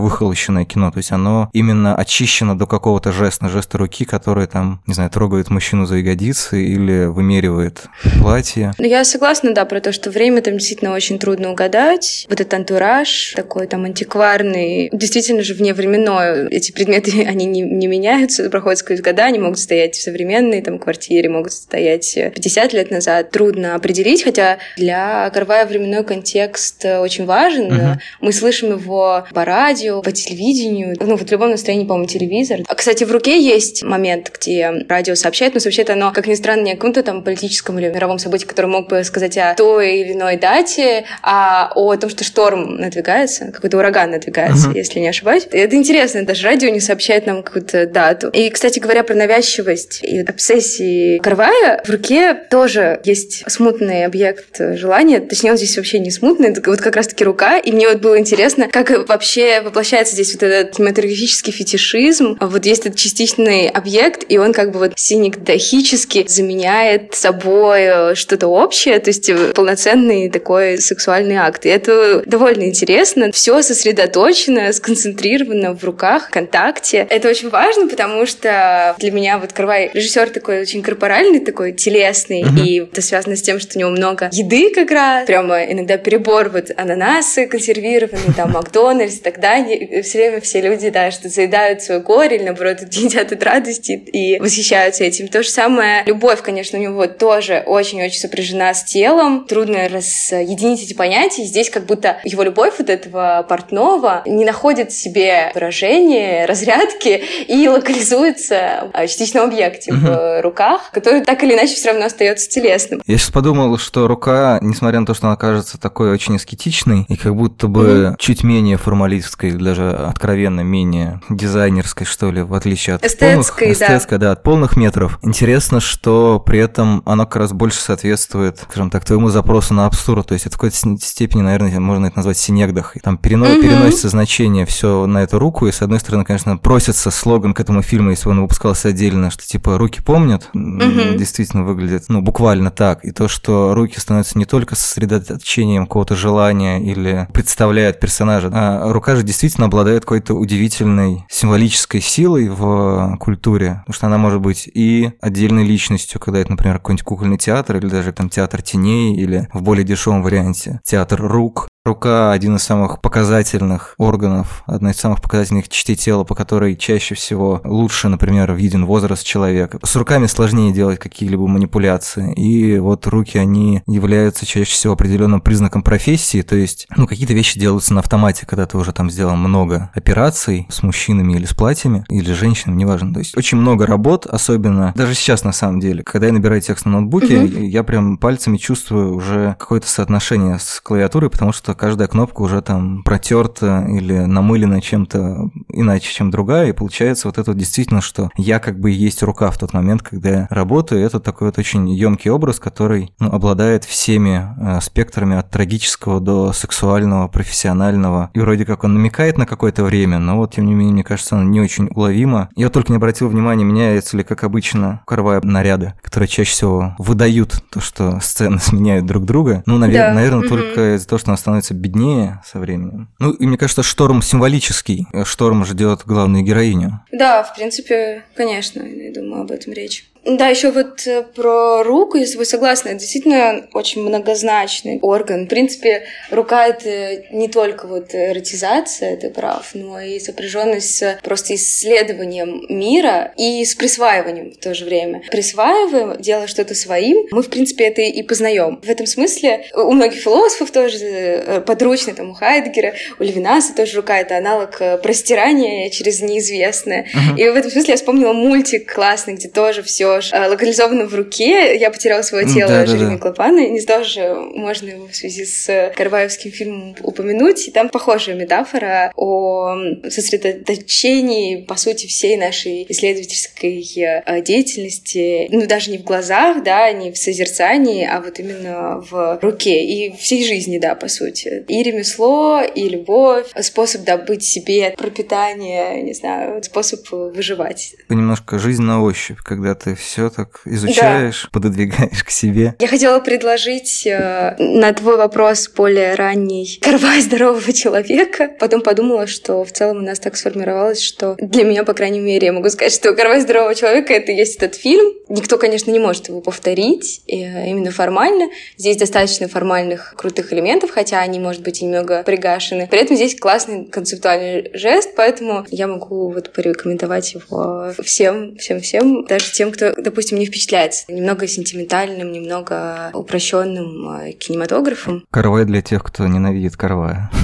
выхолощенное кино, то есть оно именно очищено до какого-то жеста, жеста руки, который там, не знаю, трогает мужчину за ягодицы или вымеривает платье.
Ну, я согласна, да, про то, что время там действительно очень трудно угадать. Вот этот антураж такой там антикварный, действительно же вневременной. Эти предметы, они не, не меняются, проходят сквозь года, они могут стоять в современной там квартире, могут стоять 50 лет назад. Трудно определить, хотя для Карвая временной контекст очень важен. Uh-huh. Мы слышим его по радио, по телевидению, ну, вот в любом настроении, по-моему, телевизор. А, кстати, в руке есть момент, где радио сообщает, но сообщает оно, как ни странно, не о каком-то там политическом или мировом событии, которое мог бы сказать о той или иной дате, а о том, что шторм надвигается, какой-то ураган надвигается, uh-huh. если не ошибаюсь. И это интересно, даже радио не сообщает нам какую-то дату. И, кстати говоря, про навязчивость и обсессии Карвая, в руке тоже есть смутный объект желания, точнее, он здесь вообще не смутный, это вот как раз-таки рука, и мне вот было интересно, как вообще воплощается здесь вот этот кинематографический фетишизм. Вот есть этот частичный объект, и он как бы вот синекдахически заменяет собой э, что-то общее, то есть э, полноценный такой сексуальный акт. И это довольно интересно. Все сосредоточено, сконцентрировано в руках, в контакте. Это очень важно, потому что для меня вот Карвай режиссер такой очень корпоральный, такой телесный, uh-huh. и это связано с тем, что у него много еды как раз, прямо иногда перебор, вот ананасы консервированные, там Макдональдс и так далее, все время все люди, да, что заедают свое горе или, наоборот, едят от радости и восхищаются этим. То же самое, любовь, конечно, у него тоже очень-очень сопряжена с телом. Трудно разъединить эти понятия. Здесь как будто его любовь вот этого портного не находит в себе выражения, разрядки и локализуется в частичном объекте угу. в руках, который так или иначе все равно остается телесным.
Я сейчас подумал, что рука, несмотря на то, что она кажется такой очень эскетичной и как будто бы угу. чуть менее формалистской, даже откровенно менее дизайнерской, что ли, в отличие от эстетской, полных, эстетской, да. да, от полных метров. Интересно, что при этом оно как раз больше соответствует, скажем так, твоему запросу на абсурд. То есть это в какой-то степени, наверное, можно это назвать синегдах. И там перено... угу. переносится значение все на эту руку, и с одной стороны, конечно, просится слоган к этому фильму, если он выпускался отдельно, что типа руки помнят, угу. действительно выглядит, ну, буквально так. И то, что руки становятся не только сосредоточением какого-то желания или представляют персонажа, а рука же действительно обладает какой-то удивительной символической силой в культуре, потому что она может быть и отдельной личностью, когда это, например, какой-нибудь кукольный театр или даже там театр теней или в более дешевом варианте театр рук, Рука – один из самых показательных органов, одна из самых показательных частей тела, по которой чаще всего лучше, например, виден возраст человека. С руками сложнее делать какие-либо манипуляции, и вот руки, они являются чаще всего определенным признаком профессии, то есть, ну, какие-то вещи делаются на автомате, когда ты уже там сделал много операций с мужчинами или с платьями, или женщинами, неважно. То есть, очень много работ, особенно даже сейчас на самом деле. Когда я набираю текст на ноутбуке, угу. я прям пальцами чувствую уже какое-то соотношение с клавиатурой, потому что что каждая кнопка уже там протерта или намылена чем-то иначе, чем другая, и получается вот это действительно, что я как бы есть рука в тот момент, когда я работаю, это такой вот очень емкий образ, который ну, обладает всеми э, спектрами от трагического до сексуального, профессионального, и вроде как он намекает на какое-то время, но вот тем не менее, мне кажется, он не очень уловимо. Я только не обратил внимания, меняется ли, как обычно, карвая наряды, которые чаще всего выдают то, что сцены сменяют друг друга. Ну, навер- да. наверное, угу. только из-за того, что она становится становится беднее со временем. Ну, и мне кажется, шторм символический. Шторм ждет главную героиню.
Да, в принципе, конечно, я думаю, об этом речь. Да, еще вот э, про руку, если вы согласны, это действительно очень многозначный орган. В принципе, рука — это не только вот эротизация, ты прав, но и сопряженность с просто исследованием мира и с присваиванием в то же время. Присваиваем, делая что-то своим, мы, в принципе, это и познаем. В этом смысле у многих философов тоже э, подручный, там, у Хайдгера, у Левинаса тоже рука — это аналог э, простирания через неизвестное. Uh-huh. И в этом смысле я вспомнила мультик классный, где тоже все молодежь, э, локализовано в руке. Я потеряла свое тело да, Жереми да, Клопана. Не знаю, тоже можно его в связи с Карваевским фильмом упомянуть. И там похожая метафора о сосредоточении, по сути, всей нашей исследовательской э, деятельности. Ну, даже не в глазах, да, не в созерцании, а вот именно в руке. И всей жизни, да, по сути. И ремесло, и любовь, способ добыть себе пропитание, не знаю, способ выживать.
Немножко жизнь на ощупь, когда ты все так изучаешь, да. пододвигаешь к себе.
Я хотела предложить э, на твой вопрос более ранний карвай здорового человека. Потом подумала, что в целом у нас так сформировалось, что для меня, по крайней мере, я могу сказать, что карвай здорового человека — это есть этот фильм. Никто, конечно, не может его повторить э, именно формально. Здесь достаточно формальных крутых элементов, хотя они, может быть, немного пригашены. При этом здесь классный концептуальный жест, поэтому я могу вот порекомендовать его всем, всем, всем, даже тем, кто допустим, не впечатляется немного сентиментальным, немного упрощенным э, кинематографом.
Карвай для тех, кто ненавидит Карвая.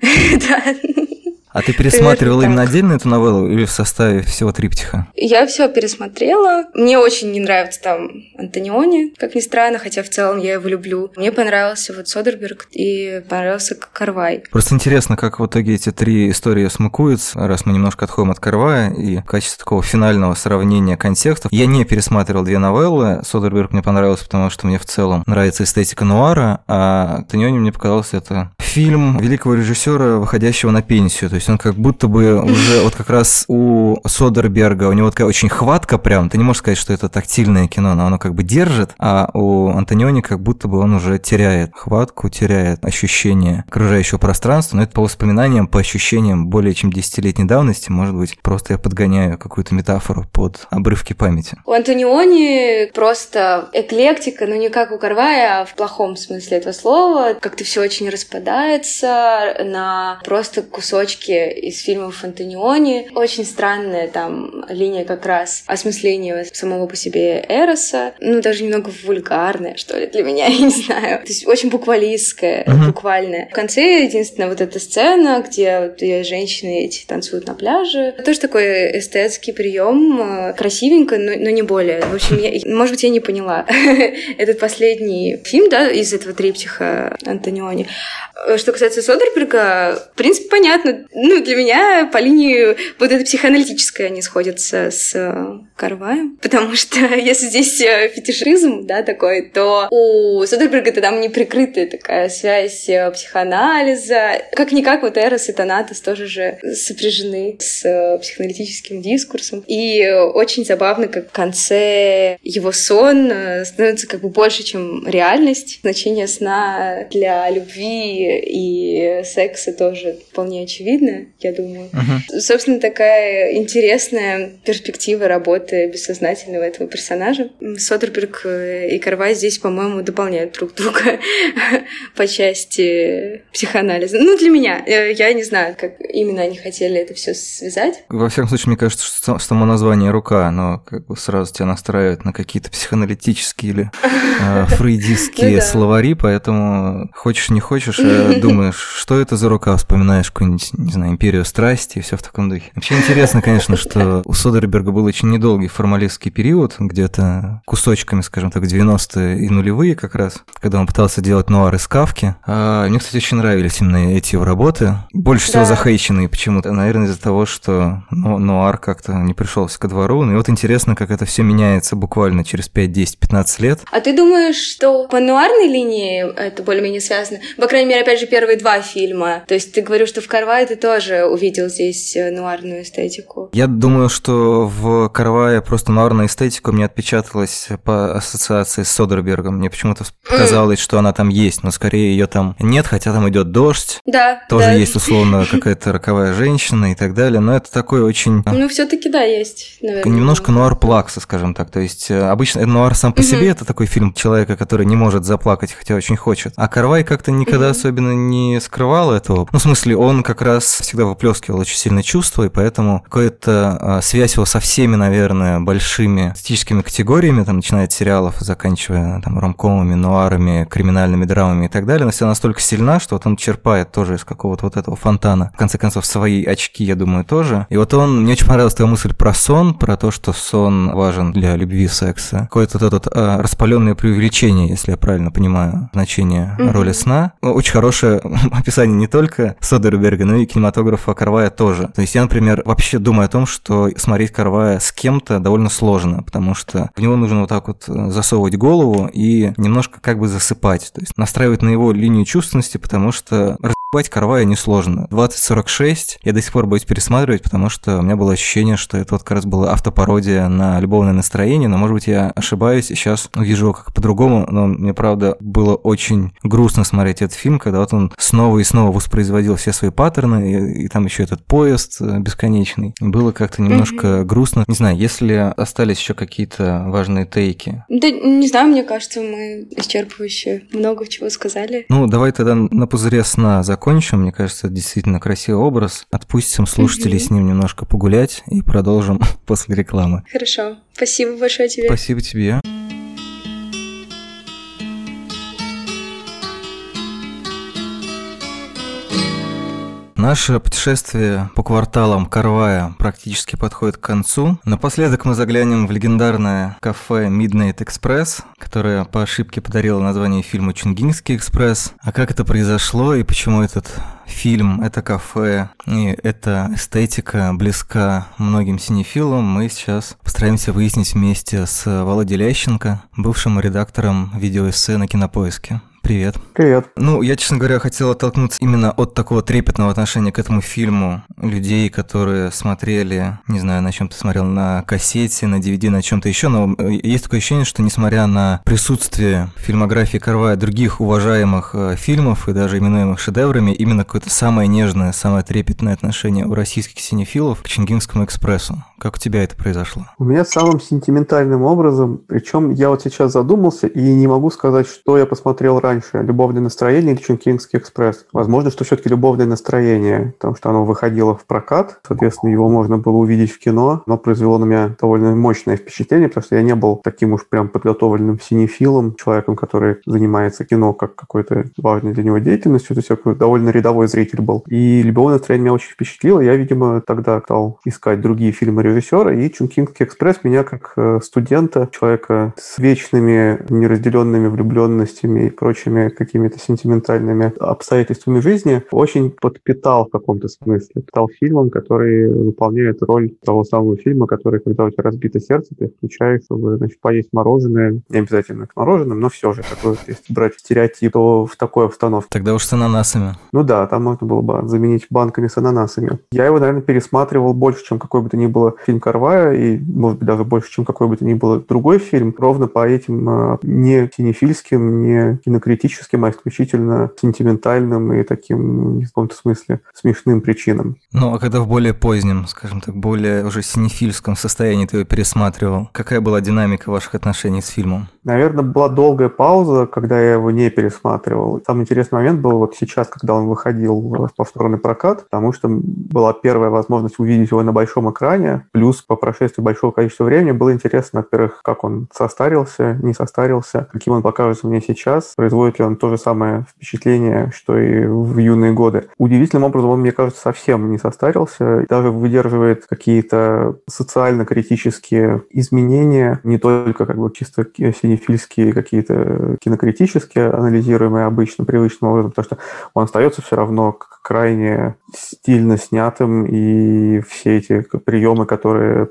Да. А ты пересматривала именно отдельно эту новеллу или в составе всего триптиха?
Я все пересмотрела. Мне очень не нравится там Антониони, как ни странно, хотя в целом я его люблю. Мне понравился вот Содерберг и понравился Карвай.
Просто интересно, как в итоге эти три истории смыкуются, раз мы немножко отходим от Карвая, и в качестве такого финального сравнения контекстов. Я не пересматривал две новеллы. Содерберг мне понравился, потому что мне в целом нравится эстетика нуара, а Антониони мне показался это фильм великого режиссера, выходящего на пенсию. То есть он как будто бы уже вот как раз у Содерберга, у него такая очень хватка прям, ты не можешь сказать, что это тактильное кино, но оно как бы держит, а у Антониони как будто бы он уже теряет хватку, теряет ощущение окружающего пространства, но это по воспоминаниям, по ощущениям более чем десятилетней давности, может быть, просто я подгоняю какую-то метафору под обрывки памяти.
У Антониони просто эклектика, но не как у Карвая, а в плохом смысле этого слова. Как-то все очень распадается на просто кусочки девушки из фильмов Антониони. Очень странная там линия как раз осмысления самого по себе Эроса. Ну, даже немного вульгарная, что ли, для меня, я не знаю. То есть очень буквалистская, uh-huh. буквальная. В конце единственная вот эта сцена, где вот женщины эти танцуют на пляже. Тоже такой эстетский прием, э, красивенько, но, но не более. В общем, я, может быть, я не поняла этот последний фильм, да, из этого триптиха Антониони. Что касается Содерберга, в принципе, понятно. Ну, для меня по линии вот это психоаналитическое они сходятся с э, Карваем, потому что если здесь э, фетишизм, да, такой, то у Содерберга это там неприкрытая такая связь э, психоанализа. Как-никак вот Эрос и Танатос тоже же сопряжены с психоаналитическим дискурсом. И очень забавно, как в конце его сон становится как бы больше, чем реальность. Значение сна для любви и секса тоже вполне очевидно, я думаю. Uh-huh. Собственно, такая интересная перспектива работы бессознательного этого персонажа. Содерберг и Карвай здесь, по-моему, дополняют друг друга по части психоанализа. Ну, для меня. Я не знаю, как именно они хотели это все связать.
Во всяком случае, мне кажется, что само название «рука», оно как бы сразу тебя настраивает на какие-то психоаналитические или э, фрейдистские ну словари, поэтому хочешь не хочешь, э, думаешь, что это за рука, вспоминаешь какую-нибудь, не знаю, империю страсти и все в таком духе. Вообще интересно, конечно, что у Содерберга был очень недолгий формалистский период, где-то кусочками, скажем так, 90-е и нулевые как раз, когда он пытался делать нуар из Кавки. А, мне, кстати, очень нравились именно эти его работы. Больше всего да. захейченные почему-то, наверное, из-за того, что ну, нуар как-то не пришелся ко двору. Ну и вот интересно, как это все меняется буквально через 5, 10, 15 лет.
А ты думаешь, что по нуарной линии это более-менее связано? По крайней мере, опять же, первые два фильма. То есть ты говоришь, что в Карвае ты тоже увидел здесь э, нуарную эстетику.
Я думаю, что в Карвае просто нуарная эстетика мне отпечаталась по ассоциации с Содербергом. Мне почему-то показалось, mm. что она там есть, но скорее ее там нет, хотя там идет дождь.
Да.
Тоже
да.
есть условно какая-то роковая женщина и так далее. Но это такой очень.
Ну, все-таки да, есть, наверное.
Немножко нуар плакса, скажем так. То есть э, обычно нуар сам по себе это такой фильм человека, который не может заплакать, хотя очень хочет. А Карвай как-то никогда особенно не скрывал этого. Ну, в смысле, он как раз всегда выплескивал очень сильно чувства, и поэтому какая-то а, связь его со всеми, наверное, большими эстетическими категориями, там, начиная от сериалов, заканчивая там ромкомами, нуарами, криминальными драмами и так далее, но всегда настолько сильна, что вот он черпает тоже из какого-то вот этого фонтана. В конце концов, свои очки, я думаю, тоже. И вот он, мне очень понравилась твоя мысль про сон, про то, что сон важен для любви секса. Какое-то вот это а, распаленное преувеличение, если я правильно понимаю значение mm-hmm. роли сна. Очень хорошее описание не только Содерберга, но и кинематографа Карвая тоже. То есть я, например, вообще думаю о том, что смотреть Карвая с кем-то довольно сложно, потому что в него нужно вот так вот э, засовывать голову и немножко как бы засыпать, то есть настраивать на его линию чувственности, потому что Ебать Карвая несложно. 2046 я до сих пор боюсь пересматривать, потому что у меня было ощущение, что это вот как раз была автопародия на любовное настроение, но может быть я ошибаюсь и сейчас вижу как по-другому, но мне правда было очень грустно смотреть этот фильм, когда вот он снова и снова воспроизводил все свои паттерны, и, и там еще этот поезд э, бесконечный. Было как-то немножко mm-hmm. грустно. Не знаю, если остались еще какие-то важные тейки.
Да не знаю, мне кажется, мы исчерпывающе много чего сказали.
Ну, давай тогда на пузыре сна за закончим. Мне кажется, это действительно красивый образ. Отпустим слушателей с ним немножко погулять и продолжим после рекламы.
Хорошо. Спасибо большое тебе.
Спасибо тебе. Наше путешествие по кварталам Карвая практически подходит к концу. Напоследок мы заглянем в легендарное кафе Midnight Express, которое по ошибке подарило название фильму Чунгинский экспресс. А как это произошло и почему этот фильм, это кафе и эта эстетика близка многим синефилам, мы сейчас постараемся выяснить вместе с Володей Лященко, бывшим редактором видеоэссе на Кинопоиске. Привет.
Привет.
Ну, я, честно говоря, хотел оттолкнуться именно от такого трепетного отношения к этому фильму людей, которые смотрели, не знаю, на чем ты смотрел, на кассете, на DVD, на чем-то еще, но э, есть такое ощущение, что несмотря на присутствие в фильмографии Карвая других уважаемых э, фильмов и даже именуемых шедеврами, именно какое-то самое нежное, самое трепетное отношение у российских синефилов к Чингинскому экспрессу. Как у тебя это произошло?
У меня самым сентиментальным образом, причем я вот сейчас задумался и не могу сказать, что я посмотрел раньше, «Любовное настроение» или «Чункингский экспресс». Возможно, что все-таки «Любовное настроение», потому что оно выходило в прокат, соответственно, его можно было увидеть в кино, но произвело на меня довольно мощное впечатление, потому что я не был таким уж прям подготовленным синефилом, человеком, который занимается кино как какой-то важной для него деятельностью, то есть я довольно рядовой зритель был. И «Любовное настроение» меня очень впечатлило, я, видимо, тогда стал искать другие фильмы режиссера, и Чункингский экспресс меня как э, студента, человека с вечными неразделенными влюбленностями и прочими какими-то сентиментальными обстоятельствами жизни очень подпитал в каком-то смысле. Стал фильмом, который выполняет роль того самого фильма, который, когда у тебя разбито сердце, ты включаешь, чтобы значит, поесть мороженое, не обязательно с мороженым, но все же, такой, если брать стереотип, то в такой обстановке.
Тогда уж с ананасами.
Ну да, там можно было бы заменить банками с ананасами. Я его, наверное, пересматривал больше, чем какой бы то ни было фильм Карвая, и, может быть, даже больше, чем какой бы то ни было другой фильм, ровно по этим э, не синефильским, не кинокритическим, а исключительно сентиментальным и таким, в каком-то смысле, смешным причинам.
Ну, а когда в более позднем, скажем так, более уже синефильском состоянии ты его пересматривал, какая была динамика ваших отношений с фильмом?
Наверное, была долгая пауза, когда я его не пересматривал. Самый интересный момент был вот сейчас, когда он выходил в повторный прокат, потому что была первая возможность увидеть его на большом экране, плюс по прошествии большого количества времени было интересно, во-первых, как он состарился, не состарился, каким он покажется мне сейчас, производит ли он то же самое впечатление, что и в юные годы. Удивительным образом он, мне кажется, совсем не состарился, даже выдерживает какие-то социально-критические изменения, не только как бы чисто синефильские какие-то кинокритические, анализируемые обычно, привычным образом, потому что он остается все равно крайне стильно снятым, и все эти приемы, которые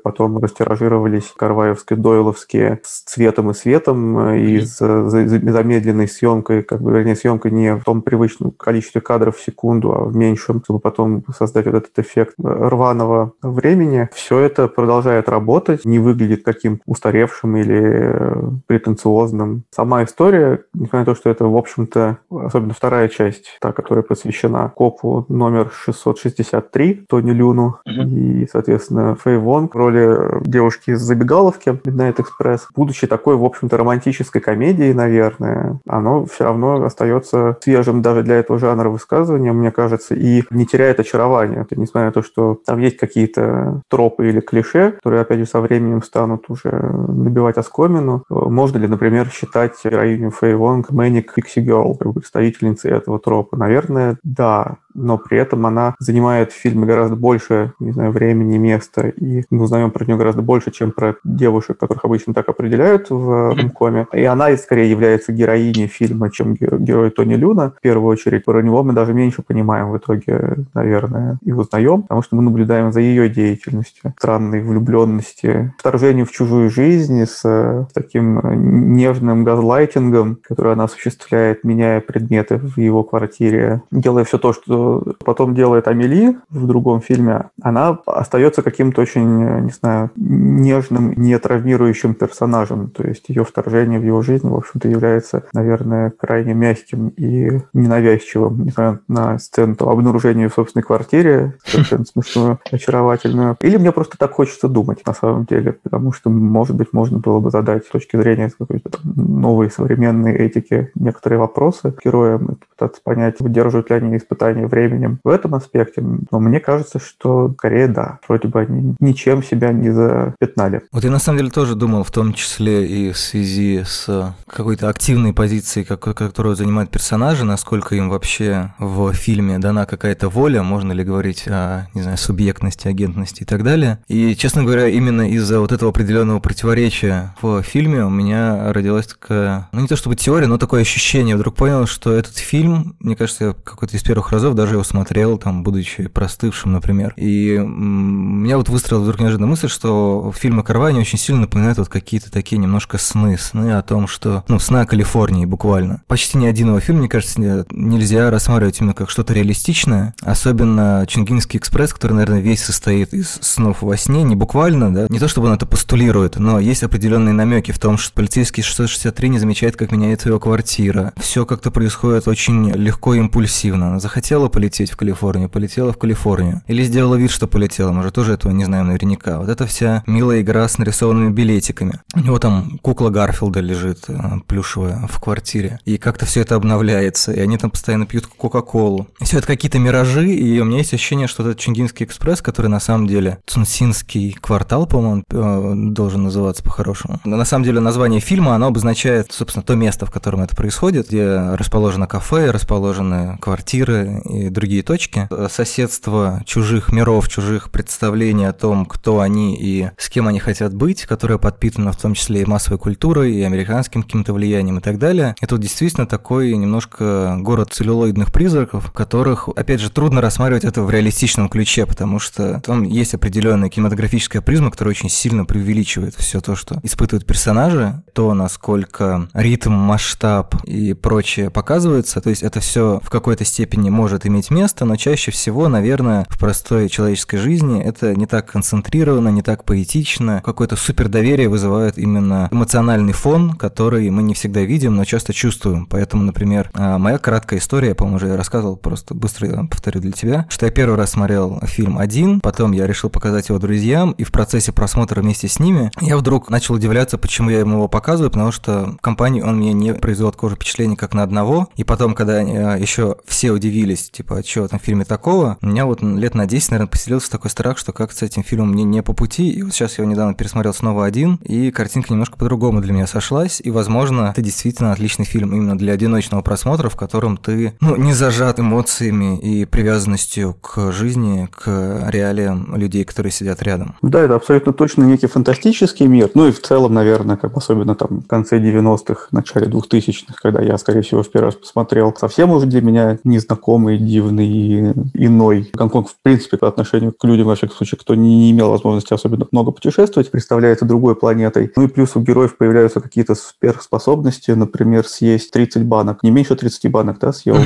потом растиражировались, карваевские, дойловские, с цветом и светом, э, и с замедленной съемкой, как бы, вернее, съемкой не в том привычном количестве кадров в секунду, а в меньшем, чтобы потом создать вот этот эффект рваного времени, все это продолжает работать, не выглядит каким устаревшим или э, претенциозным. Сама история, несмотря на то, что это, в общем-то, особенно вторая часть, та, которая посвящена копу номер 663, Тони Люну, uh-huh. и, соответственно, Фэй Вонг в роли девушки из забегаловки Midnight Express. Будучи такой, в общем-то, романтической комедией, наверное, оно все равно остается свежим даже для этого жанра высказывания, мне кажется, и не теряет очарования. Несмотря на то, что там есть какие-то тропы или клише, которые, опять же, со временем станут уже набивать оскомину, можно ли, например, считать героиню Фэй Вонг Manic Pixie Girl, представительницей этого тропа? Наверное, да но при этом она занимает в фильме гораздо больше, не знаю, времени, места, мы узнаем про нее гораздо больше, чем про девушек, которых обычно так определяют в ромкоме. И она скорее является героиней фильма, чем герой Тони Люна, в первую очередь. Про него мы даже меньше понимаем в итоге, наверное, и узнаем, потому что мы наблюдаем за ее деятельностью, странной влюбленности, вторжению в чужую жизнь с, с таким нежным газлайтингом, который она осуществляет, меняя предметы в его квартире, делая все то, что потом делает Амели в другом фильме, она остается каким-то очень, не знаю, нежным, не травмирующим персонажем. То есть ее вторжение в его жизнь, в общем-то, является, наверное, крайне мягким и ненавязчивым. Несмотря на сцену обнаружения в собственной квартире, совершенно смешную, очаровательную. Или мне просто так хочется думать, на самом деле, потому что, может быть, можно было бы задать с точки зрения какой-то новой современной этики некоторые вопросы героям и пытаться понять, выдерживают ли они испытания временем в этом аспекте. Но мне кажется, что скорее да. Вроде бы они ничем себя не запятнали.
Вот я на самом деле тоже думал, в том числе и в связи с какой-то активной позицией, которую занимают персонажи, насколько им вообще в фильме дана какая-то воля, можно ли говорить о, не знаю, субъектности, агентности и так далее. И, честно говоря, именно из-за вот этого определенного противоречия в фильме у меня родилась такая, ну не то чтобы теория, но такое ощущение. Вдруг понял, что этот фильм, мне кажется, я какой-то из первых разов даже его смотрел, там, будучи простывшим, например. И меня вот выстроила вдруг неожиданная мысль, что фильмы Карвани очень сильно напоминают вот какие-то такие немножко сны, сны о том, что, ну, сны о Калифорнии буквально. Почти ни один его фильм, мне кажется, нельзя рассматривать именно как что-то реалистичное, особенно Чингинский экспресс, который, наверное, весь состоит из снов во сне, не буквально, да, не то чтобы он это постулирует, но есть определенные намеки в том, что полицейский 663 не замечает, как меняется его квартира. Все как-то происходит очень легко и импульсивно. Она захотела полететь в Калифорнию, полетела в Калифорнию. Или сделала вид, что полетела, может, тоже этого не знаю знаем наверняка. Вот эта вся милая игра с нарисованными билетиками. У него там кукла Гарфилда лежит э, плюшевая в квартире. И как-то все это обновляется. И они там постоянно пьют Кока-Колу. Все это какие-то миражи, и у меня есть ощущение, что это Чингинский экспресс, который на самом деле Цунсинский квартал, по-моему, э, должен называться по-хорошему. На самом деле название фильма, оно обозначает, собственно, то место, в котором это происходит, где расположено кафе, расположены квартиры и другие точки. Соседство чужих миров, чужих представлений о том, кто они и с кем они хотят быть, которое подпитано в том числе и массовой культурой, и американским каким-то влиянием и так далее. И тут действительно такой немножко город целлюлоидных призраков, которых, опять же, трудно рассматривать это в реалистичном ключе, потому что там есть определенная кинематографическая призма, которая очень сильно преувеличивает все то, что испытывают персонажи, то, насколько ритм, масштаб и прочее показывается. То есть это все в какой-то степени может иметь место, но чаще всего, наверное, в простой человеческой жизни это не так концентрировано, не так поэтично. Какое-то супер доверие вызывает именно эмоциональный фон, который мы не всегда видим, но часто чувствуем. Поэтому, например, а, моя краткая история, я, по-моему, уже рассказывал, просто быстро повторю для тебя, что я первый раз смотрел фильм один, потом я решил показать его друзьям, и в процессе просмотра вместе с ними я вдруг начал удивляться, почему я ему его показываю, потому что в компании он мне не произвел такого же впечатления, как на одного. И потом, когда а, еще все удивились, типа, а что в этом фильме такого, у меня вот лет на 10, наверное, поселился такой страх, что как с этим фильмом мне не по пути. И вот сейчас я его недавно пересмотрел снова один, и картинка немножко по-другому для меня сошлась. И, возможно, это действительно отличный фильм именно для одиночного просмотра, в котором ты, ну, не зажат эмоциями и привязанностью к жизни, к реалиям людей, которые сидят рядом.
Да, это абсолютно точно некий фантастический мир. Ну и в целом, наверное, как особенно там в конце 90-х, начале 2000-х, когда я, скорее всего, в первый раз посмотрел, совсем уже для меня незнакомый, дивный иной. Гонконг, в принципе, по отношению к людям, во всяком случае, кто не имел возможности особенно много путешествовать, представляется другой планетой. Ну и плюс у героев появляются какие-то сверхспособности, например, съесть 30 банок. Не меньше 30 банок, да, съел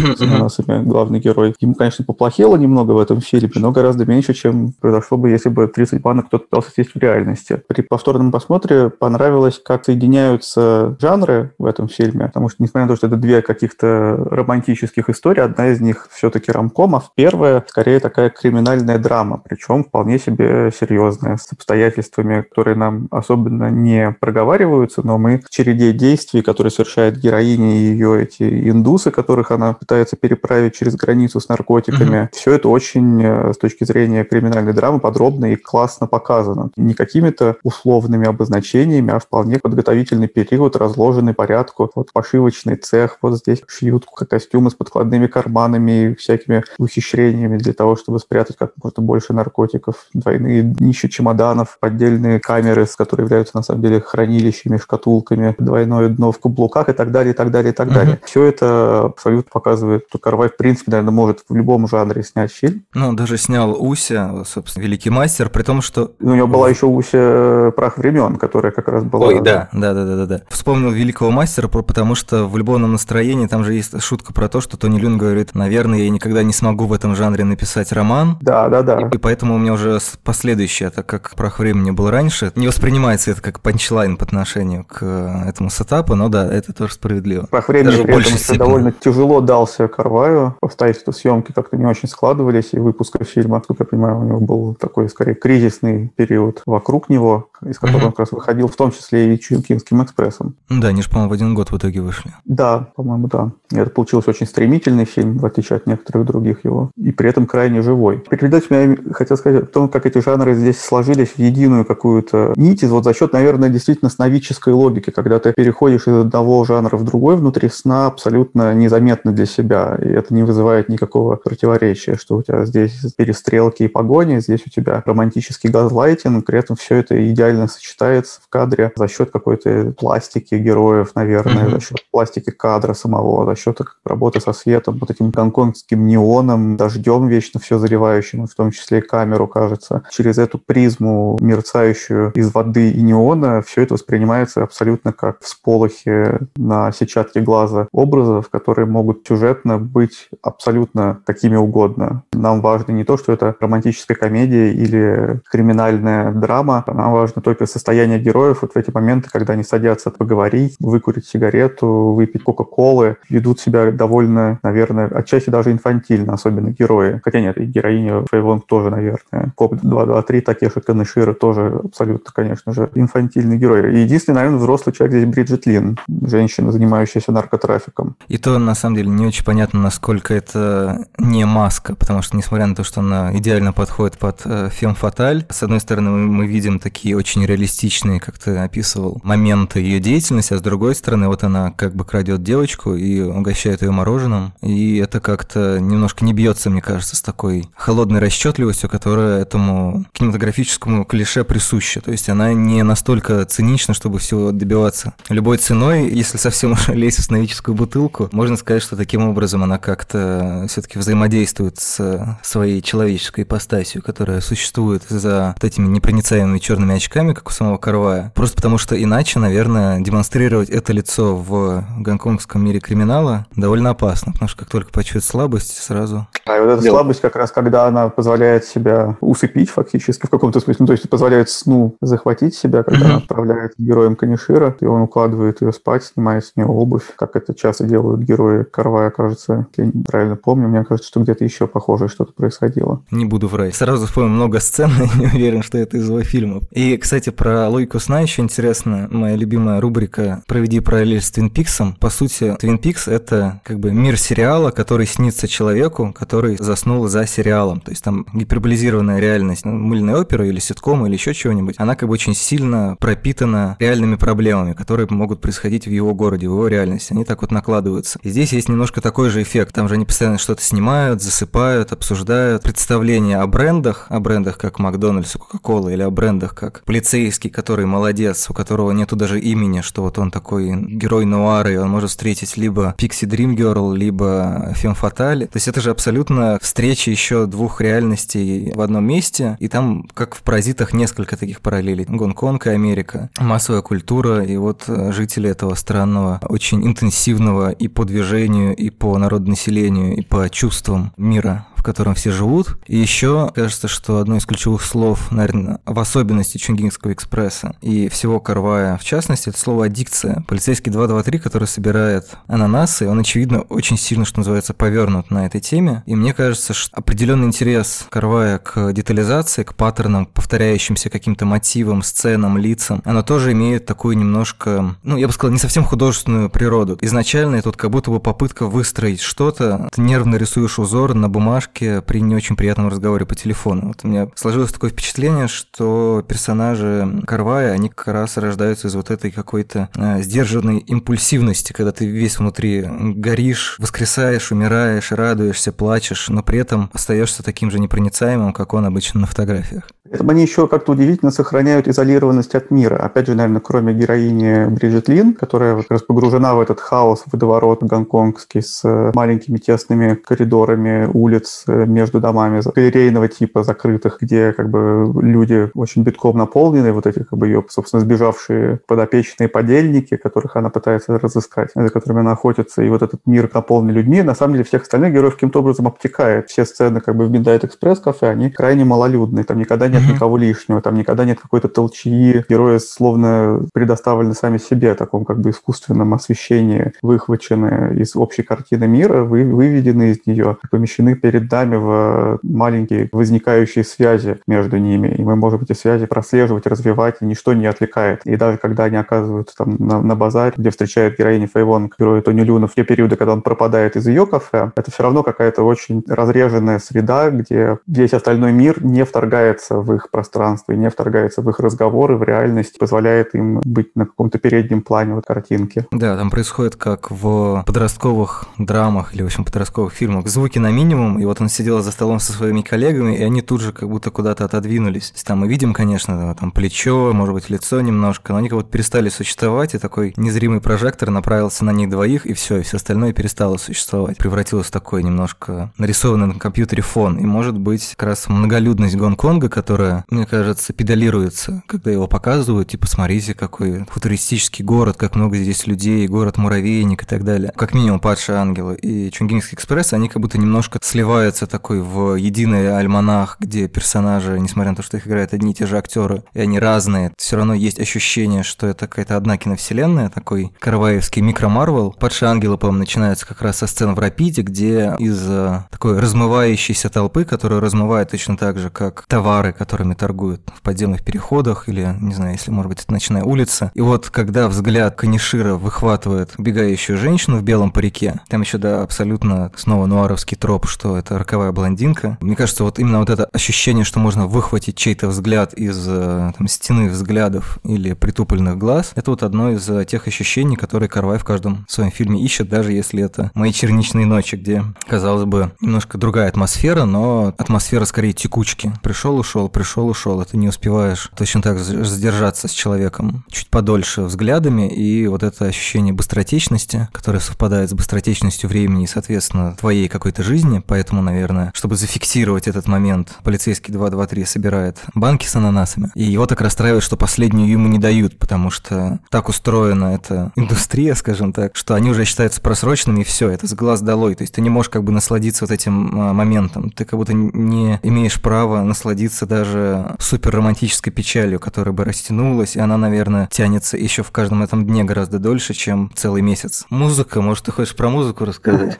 главный герой. Ему, конечно, поплохело немного в этом фильме, но гораздо меньше, чем произошло бы, если бы 30 банок кто-то пытался съесть в реальности. При повторном просмотре понравилось, как соединяются жанры в этом фильме, потому что, несмотря на то, что это две каких-то романтических истории, одна из них все-таки рамкомов, первая скорее такая криминальная драма, причем вполне себе серьезная, с обстоятельствами, которые нам особенно не проговариваются, но мы в череде действий, которые совершает героиня и ее эти индусы, которых она пытается переправить через границу с наркотиками, mm-hmm. все это очень э, с точки зрения криминальной драмы подробно и классно показано. Не какими-то условными обозначениями, а вполне подготовительный период, разложенный порядку. Вот пошивочный цех, вот здесь шьют костюмы с подкладными карманами и всякими ухищрениями для того, чтобы спрятать как можно больше наркотиков. Двойные днища чемоданов, поддельные камеры, с которые являются на самом деле хранилищами, шкатулками, двойное дно в каблуках и так далее, и так далее, и так uh-huh. далее. Все это абсолютно показывает, что Карвай, в принципе, наверное, может в любом жанре снять фильм.
Ну, даже снял Уся, собственно, великий мастер, при том, что...
У него была еще Уся э, «Прах времен», которая как раз была...
Ой, да, да, да, да, да. Вспомнил великого мастера, потому что в любовном настроении там же есть шутка про то, что Тони Люн говорит, наверное, я никогда не смогу в этом жанре написать роман.
Да, да, да.
И поэтому у меня уже последующее, так как «Прах времени» был раньше, не воспринимается это как панчлайн по отношению к э, этому сетапу, но да, это тоже справедливо.
«Прах времени» Даже при этом степени. довольно тяжело дался Карваю, обстоятельства съемки как-то не очень складывались, и выпуска фильма, насколько я понимаю, у него был такой, скорее, кризисный период вокруг него, из которого он как раз выходил, в том числе и Чунгкинским экспрессом.
Да, они же, по-моему, в один год в итоге вышли.
Да, по-моему, да. И это получился очень стремительный фильм, в отличие от некоторых других его, и при этом крайне живой. Передать я хотел сказать о том, как эти жанры здесь сложились в единую какую-то нить, вот за счет, наверное, действительно сновидческой логики, когда ты переходишь из одного жанра в другой внутри сна абсолютно незаметно для себя, и это не вызывает никакого противоречия, что у тебя здесь перестрелки и погони, здесь у тебя романтический газлайтинг, при этом все это идеально сочетается в кадре за счет какой-то пластики героев, наверное, mm-hmm. за счет пластики кадра самого, за счет работы со светом, вот этим гонконгским неоном, дождем вечно все заливающим, в том числе и камеру, кажется. Через эту призму, мерцающую из воды и неона, все это воспринимается абсолютно как всполохи на сетчатке глаза образов, которые могут сюжетно быть абсолютно какими угодно. Нам важно не то, что это романтическая комедия или криминальная драма, нам важно интересно только состояние героев вот в эти моменты, когда они садятся поговорить, выкурить сигарету, выпить кока-колы, ведут себя довольно, наверное, отчасти даже инфантильно, особенно герои. Хотя нет, и героиня Фейвонг тоже, наверное. Коп 223, Такеши Канешира тоже абсолютно, конечно же, инфантильный герой. И единственный, наверное, взрослый человек здесь Бриджит Лин, женщина, занимающаяся наркотрафиком.
И то, на самом деле, не очень понятно, насколько это не маска, потому что, несмотря на то, что она идеально подходит под э, фем Фаталь, с одной стороны, мы видим такие очень реалистичные, как ты описывал, моменты ее деятельности, а с другой стороны, вот она как бы крадет девочку и угощает ее мороженым, и это как-то немножко не бьется, мне кажется, с такой холодной расчетливостью, которая этому кинематографическому клише присуща. То есть она не настолько цинична, чтобы всего добиваться любой ценой. Если совсем уж лезть в сновидческую бутылку, можно сказать, что таким образом она как-то все-таки взаимодействует с своей человеческой ипостасью, которая существует за вот этими непроницаемыми черными очками, как у самого Карвая. Просто потому что иначе, наверное, демонстрировать это лицо в гонконгском мире криминала довольно опасно, потому что как только почует слабость, сразу...
А вот эта слабость как раз, когда она позволяет себя усыпить фактически в каком-то смысле, ну, то есть позволяет сну захватить себя, когда она отправляет героем Канишира, и он укладывает ее спать, снимает с нее обувь, как это часто делают герои Карвая, кажется, я правильно помню, мне кажется, что где-то еще похожее что-то происходило.
Не буду врать. Сразу вспомнил много сцен, не уверен, что это из его фильмов. И, кстати, про логику сна еще интересно. Моя любимая рубрика «Проведи параллель с Твин Пиксом». По сути, Твин Пикс — это как бы мир сериала, который снится человеку, который заснул за сериалом. То есть там гиперболизированная реальность ну, мыльной оперы или ситкома или еще чего-нибудь, она как бы очень сильно пропитана реальными проблемами, которые могут происходить в его городе, в его реальности. Они так вот накладываются. И здесь есть немножко такой же эффект. Там же они постоянно что-то снимают, засыпают, обсуждают. Представление о брендах, о брендах как Макдональдс, Кока-Кола или о брендах как полицейский, который молодец, у которого нету даже имени, что вот он такой герой нуара, и он может встретить либо Пикси Дрим Герл, либо Фем Фаталь. То есть это же абсолютно встреча еще двух реальностей в одном месте, и там, как в «Паразитах», несколько таких параллелей. Гонконг и Америка. Массовая культура, и вот жители этого странного, очень интенсивного и по движению, и по народонаселению, и по чувствам мира в котором все живут. И еще кажется, что одно из ключевых слов, наверное, в особенности Чунгингского экспресса и всего Карвая в частности, это слово аддикция. Полицейский 223, который собирает ананасы, он, очевидно, очень сильно, что называется, повернут на этой теме. И мне кажется, что определенный интерес Карвая к детализации, к паттернам, повторяющимся каким-то мотивам, сценам, лицам, оно тоже имеет такую немножко, ну, я бы сказал, не совсем художественную природу. Изначально это вот как будто бы попытка выстроить что-то, ты нервно рисуешь узор на бумажке, девушке при не очень приятном разговоре по телефону. Вот у меня сложилось такое впечатление, что персонажи Карвая, они как раз рождаются из вот этой какой-то э, сдержанной импульсивности, когда ты весь внутри горишь, воскресаешь, умираешь, радуешься, плачешь, но при этом остаешься таким же непроницаемым, как он обычно на фотографиях.
Это они еще как-то удивительно сохраняют изолированность от мира. Опять же, наверное, кроме героини Бриджит Лин, которая как раз погружена в этот хаос, водоворот гонконгский с маленькими тесными коридорами улиц между домами галерейного типа закрытых, где как бы люди очень битком наполнены, вот эти как бы ее, собственно, сбежавшие подопечные подельники, которых она пытается разыскать, за которыми она охотится, и вот этот мир наполнен людьми, на самом деле всех остальных героев каким-то образом обтекает. Все сцены как бы в Midnight Express кафе, они крайне малолюдные, там никогда нет нет никого лишнего, там никогда нет какой-то толчьи, герои словно предоставлены сами себе, таком как бы искусственном освещении, выхвачены из общей картины мира, вы, выведены из нее, помещены перед нами в маленькие возникающие связи между ними, и мы можем эти связи прослеживать, развивать, и ничто не отвлекает. И даже когда они оказываются там на, на базаре, где встречают героини Фейвон, героя Тони Люна, в те периоды, когда он пропадает из ее кафе, это все равно какая-то очень разреженная среда, где весь остальной мир не вторгается в их пространство и не вторгается в их разговоры, в реальность, позволяет им быть на каком-то переднем плане вот картинки.
Да, там происходит как в подростковых драмах или, в общем, подростковых фильмах. Звуки на минимум, и вот он сидел за столом со своими коллегами, и они тут же как будто куда-то отодвинулись. То есть там мы видим, конечно, там плечо, может быть, лицо немножко, но они как будто перестали существовать, и такой незримый прожектор направился на них двоих, и все, и все остальное перестало существовать. Превратилось в такой немножко нарисованный на компьютере фон. И, может быть, как раз многолюдность Гонконга, которая которая, мне кажется, педалируется, когда его показывают, типа, смотрите, какой футуристический город, как много здесь людей, город-муравейник и так далее. Как минимум, «Падшие ангелы» и «Чунгинский экспресс», они как будто немножко сливаются такой в единый альманах, где персонажи, несмотря на то, что их играют одни и те же актеры, и они разные, все равно есть ощущение, что это какая-то одна киновселенная, такой караваевский микро-марвел. «Падшие ангелы», по-моему, начинается как раз со сцены в «Рапиде», где из э, такой размывающейся толпы, которая размывает точно так же, как товары, которыми торгуют в подземных переходах или, не знаю, если, может быть, это ночная улица. И вот, когда взгляд Канишира выхватывает убегающую женщину в белом парике, там еще, да, абсолютно снова нуаровский троп, что это роковая блондинка. Мне кажется, вот именно вот это ощущение, что можно выхватить чей-то взгляд из э, там, стены взглядов или притупленных глаз, это вот одно из э, тех ощущений, которые Карвай в каждом своем фильме ищет, даже если это «Мои черничные ночи», где, казалось бы, немножко другая атмосфера, но атмосфера скорее текучки. Пришел, ушел, пришел, ушел. Это не успеваешь точно так задержаться с человеком чуть подольше взглядами, и вот это ощущение быстротечности, которое совпадает с быстротечностью времени и, соответственно, твоей какой-то жизни, поэтому, наверное, чтобы зафиксировать этот момент, полицейский 223 собирает банки с ананасами, и его так расстраивает, что последнюю ему не дают, потому что так устроена эта индустрия, скажем так, что они уже считаются просроченными, и все, это с глаз долой, то есть ты не можешь как бы насладиться вот этим а, моментом, ты как будто не имеешь права насладиться даже супер романтической печалью, которая бы растянулась, и она, наверное, тянется еще в каждом этом дне гораздо дольше, чем целый месяц. Музыка, может, ты хочешь про музыку рассказать?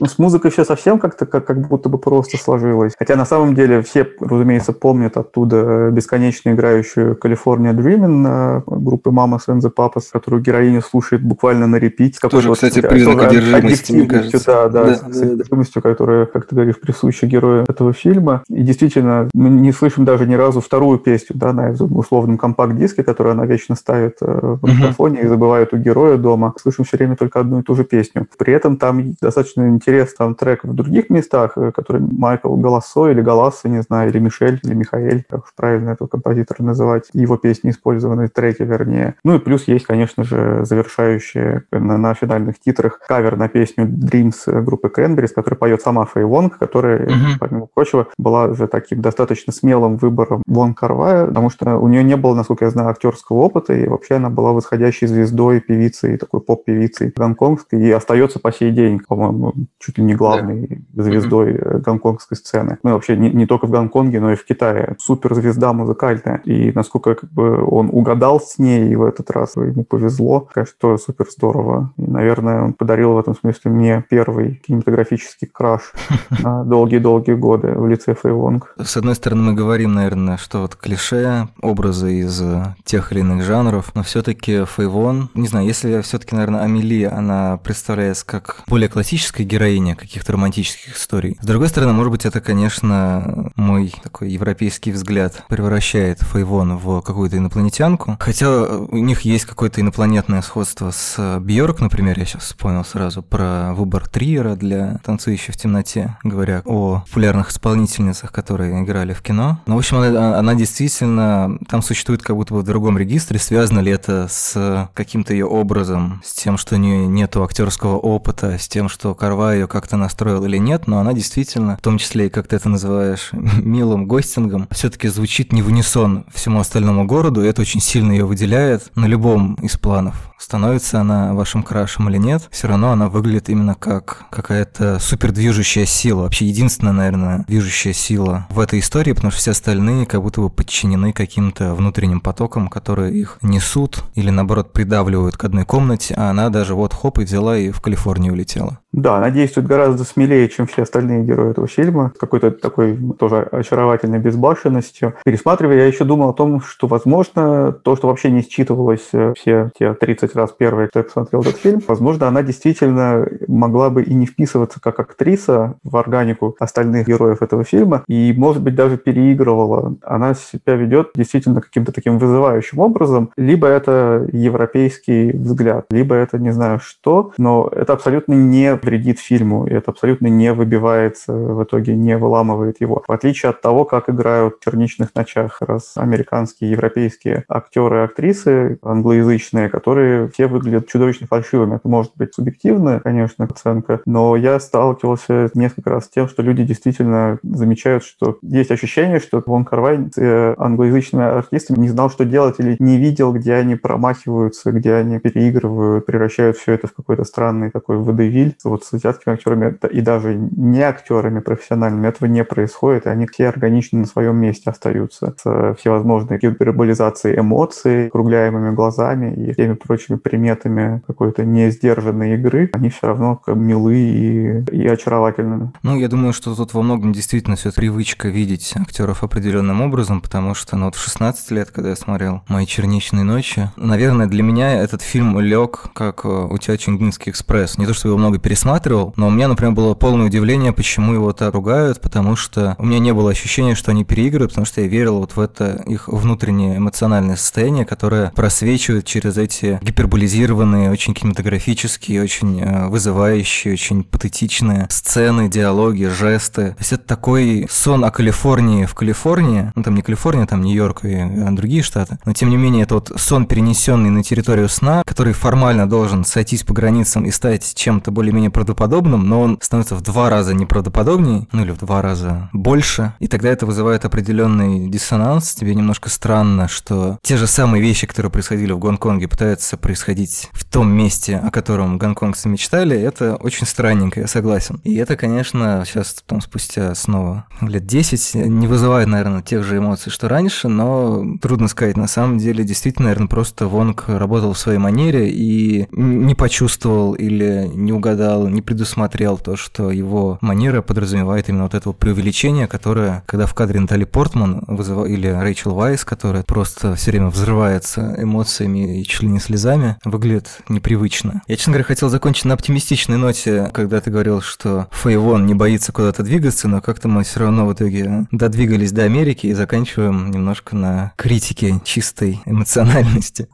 Ну, с музыкой все совсем как-то как, как будто бы просто сложилось. Хотя на самом деле все, разумеется, помнят оттуда бесконечно играющую California Dreaming группы Mamas and the Papas, которую героиня слушает буквально на репит.
Тоже, кстати, признак одержимости, мне кажется.
Да, да, да, с, да, которая, как ты говоришь, присуща герою этого фильма. И действительно, не слышим даже ни разу вторую песню да, на условном компакт-диске, которую она вечно ставит э, в микрофоне uh-huh. и забывает у героя дома. Слышим все время только одну и ту же песню. При этом там достаточно интересный там трек в других местах, э, который Майкл Голосо или Голосо, не знаю, или Мишель, или Михаэль, как правильно этого композитора называть, его песни использованы, треки вернее. Ну и плюс есть, конечно же, завершающие на, на финальных титрах кавер на песню Dreams группы Cranberries, которую поет сама Фэй Вонг, которая, uh-huh. помимо прочего, была уже таким достаточно смелым выбором Вон Карвая, потому что у нее не было, насколько я знаю, актерского опыта, и вообще она была восходящей звездой, певицей, такой поп-певицей гонконгской, и остается по сей день, по-моему, чуть ли не главной да. звездой mm-hmm. гонконгской сцены. Ну, вообще не, не только в Гонконге, но и в Китае. Суперзвезда музыкальная. И насколько как бы он угадал с ней, и в этот раз ему повезло, конечно, тоже супер здорово. И, наверное, он подарил в этом смысле мне первый кинематографический краш на долгие-долгие годы в лице Фэй Вонг.
С одной стороны, мы говорим, наверное, что вот клише, образы из тех или иных жанров, но все-таки Фейвон, не знаю, если все-таки, наверное, Амели, она представляется как более классическая героиня каких-то романтических историй. С другой стороны, может быть, это, конечно, мой такой европейский взгляд превращает Фейвон в какую-то инопланетянку, хотя у них есть какое-то инопланетное сходство с Бьорк, например, я сейчас вспомнил сразу про выбор Триера для «Танцующей в темноте», говоря о популярных исполнительницах, которые играли в кино. Но, в общем, она, она действительно, там существует как будто бы в другом регистре, связано ли это с каким-то ее образом, с тем, что у нее нет актерского опыта, с тем, что Карва ее как-то настроил или нет, но она действительно, в том числе и как ты это называешь, милым гостингом, все-таки звучит не в унисон всему остальному городу, и это очень сильно ее выделяет на любом из планов становится она вашим крашем или нет, все равно она выглядит именно как какая-то супер движущая сила. Вообще единственная, наверное, движущая сила в этой истории, потому что все остальные как будто бы подчинены каким-то внутренним потокам, которые их несут или наоборот придавливают к одной комнате, а она даже вот хоп и взяла и в Калифорнию улетела.
Да, она действует гораздо смелее, чем все остальные герои этого фильма, какой-то такой тоже очаровательной безбашенностью. Пересматривая, я еще думал о том, что, возможно, то, что вообще не считывалось э, все те 30 раз первые, кто посмотрел этот фильм, возможно, она действительно могла бы и не вписываться как актриса в органику остальных героев этого фильма, и, может быть, даже переигрывала. Она себя ведет действительно каким-то таким вызывающим образом, либо это европейский взгляд, либо это не знаю что, но это абсолютно не вредит фильму, и это абсолютно не выбивается, в итоге не выламывает его. В отличие от того, как играют в «Черничных ночах» раз американские, европейские актеры и актрисы англоязычные, которые все выглядят чудовищно фальшивыми. Это может быть субъективная, конечно, оценка, но я сталкивался несколько раз с тем, что люди действительно замечают, что есть ощущение, что Вон Карвай с э, англоязычными артистами не знал, что делать, или не видел, где они промахиваются, где они переигрывают, превращают все это в какой-то странный такой водевиль. Вот с азиатскими актерами и даже не актерами профессиональными этого не происходит, и они все органично на своем месте остаются с всевозможной гиперболизацией эмоций, кругляемыми глазами и всеми прочими приметами какой-то несдержанной игры, они все равно милы и, и очаровательны.
Ну, я думаю, что тут во многом действительно все привычка видеть актеров определенным образом, потому что ну, вот в 16 лет, когда я смотрел «Мои черничные ночи», наверное, для меня этот фильм лег как э, у тебя Чингинский экспресс. Не то, что я его много пересматривал, но у меня, например, было полное удивление, почему его так ругают, потому что у меня не было ощущения, что они переигрывают, потому что я верил вот в это их внутреннее эмоциональное состояние, которое просвечивает через эти гиперболизированные, очень кинематографические, очень э, вызывающие, очень патетичные сцены, диалоги, жесты. То есть это такой сон о Калифорнии в Калифорнии, ну там не Калифорния, там Нью-Йорк и а другие штаты, но тем не менее это вот сон, перенесенный на территорию сна, который формально должен сойтись по границам и стать чем-то более-менее правдоподобным, но он становится в два раза неправдоподобнее, ну или в два раза больше, и тогда это вызывает определенный диссонанс, тебе немножко странно, что те же самые вещи, которые происходили в Гонконге, пытаются происходить в том месте, о котором гонконгцы мечтали, это очень странненько, я согласен. И это, конечно, сейчас потом спустя снова лет 10 не вызывает, наверное, тех же эмоций, что раньше, но трудно сказать. На самом деле, действительно, наверное, просто Вонг работал в своей манере и не почувствовал или не угадал, не предусмотрел то, что его манера подразумевает именно вот это преувеличение, которое, когда в кадре Натали Портман вызывал, или Рэйчел Вайс, которая просто все время взрывается эмоциями и чуть ли не слезами, выглядит непривычно. Я, честно говоря, хотел закончить на оптимистичной ноте, когда ты говорил, что Фейвон не боится куда-то двигаться, но как-то мы все равно в итоге додвигались до Америки и заканчиваем немножко на критике чистой эмоциональности.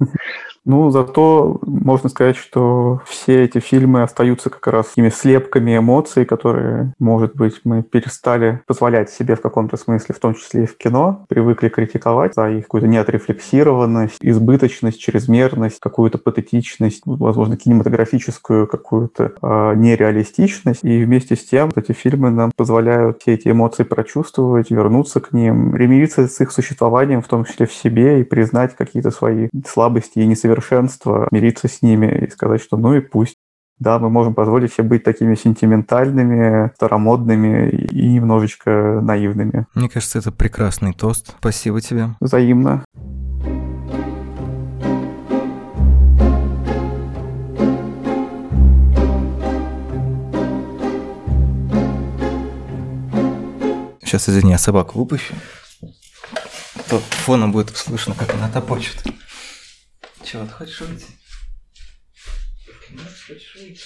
Ну, зато можно сказать, что все эти фильмы остаются как раз такими слепками эмоций, которые, может быть, мы перестали позволять себе в каком-то смысле, в том числе и в кино, привыкли критиковать за их какую-то неотрефлексированность, избыточность, чрезмерность, какую-то патетичность, возможно, кинематографическую какую-то э, нереалистичность. И вместе с тем эти фильмы нам позволяют все эти эмоции прочувствовать, вернуться к ним, примириться с их существованием, в том числе в себе, и признать какие-то свои слабости и несовершенства совершенства, мириться с ними и сказать, что ну и пусть. Да, мы можем позволить себе быть такими сентиментальными, старомодными и немножечко наивными.
Мне кажется, это прекрасный тост. Спасибо тебе.
Взаимно.
Сейчас, извини, я собаку выпущу. То фоном будет слышно, как она топочет. Чего, ты хочешь выйти? Хочешь выйти?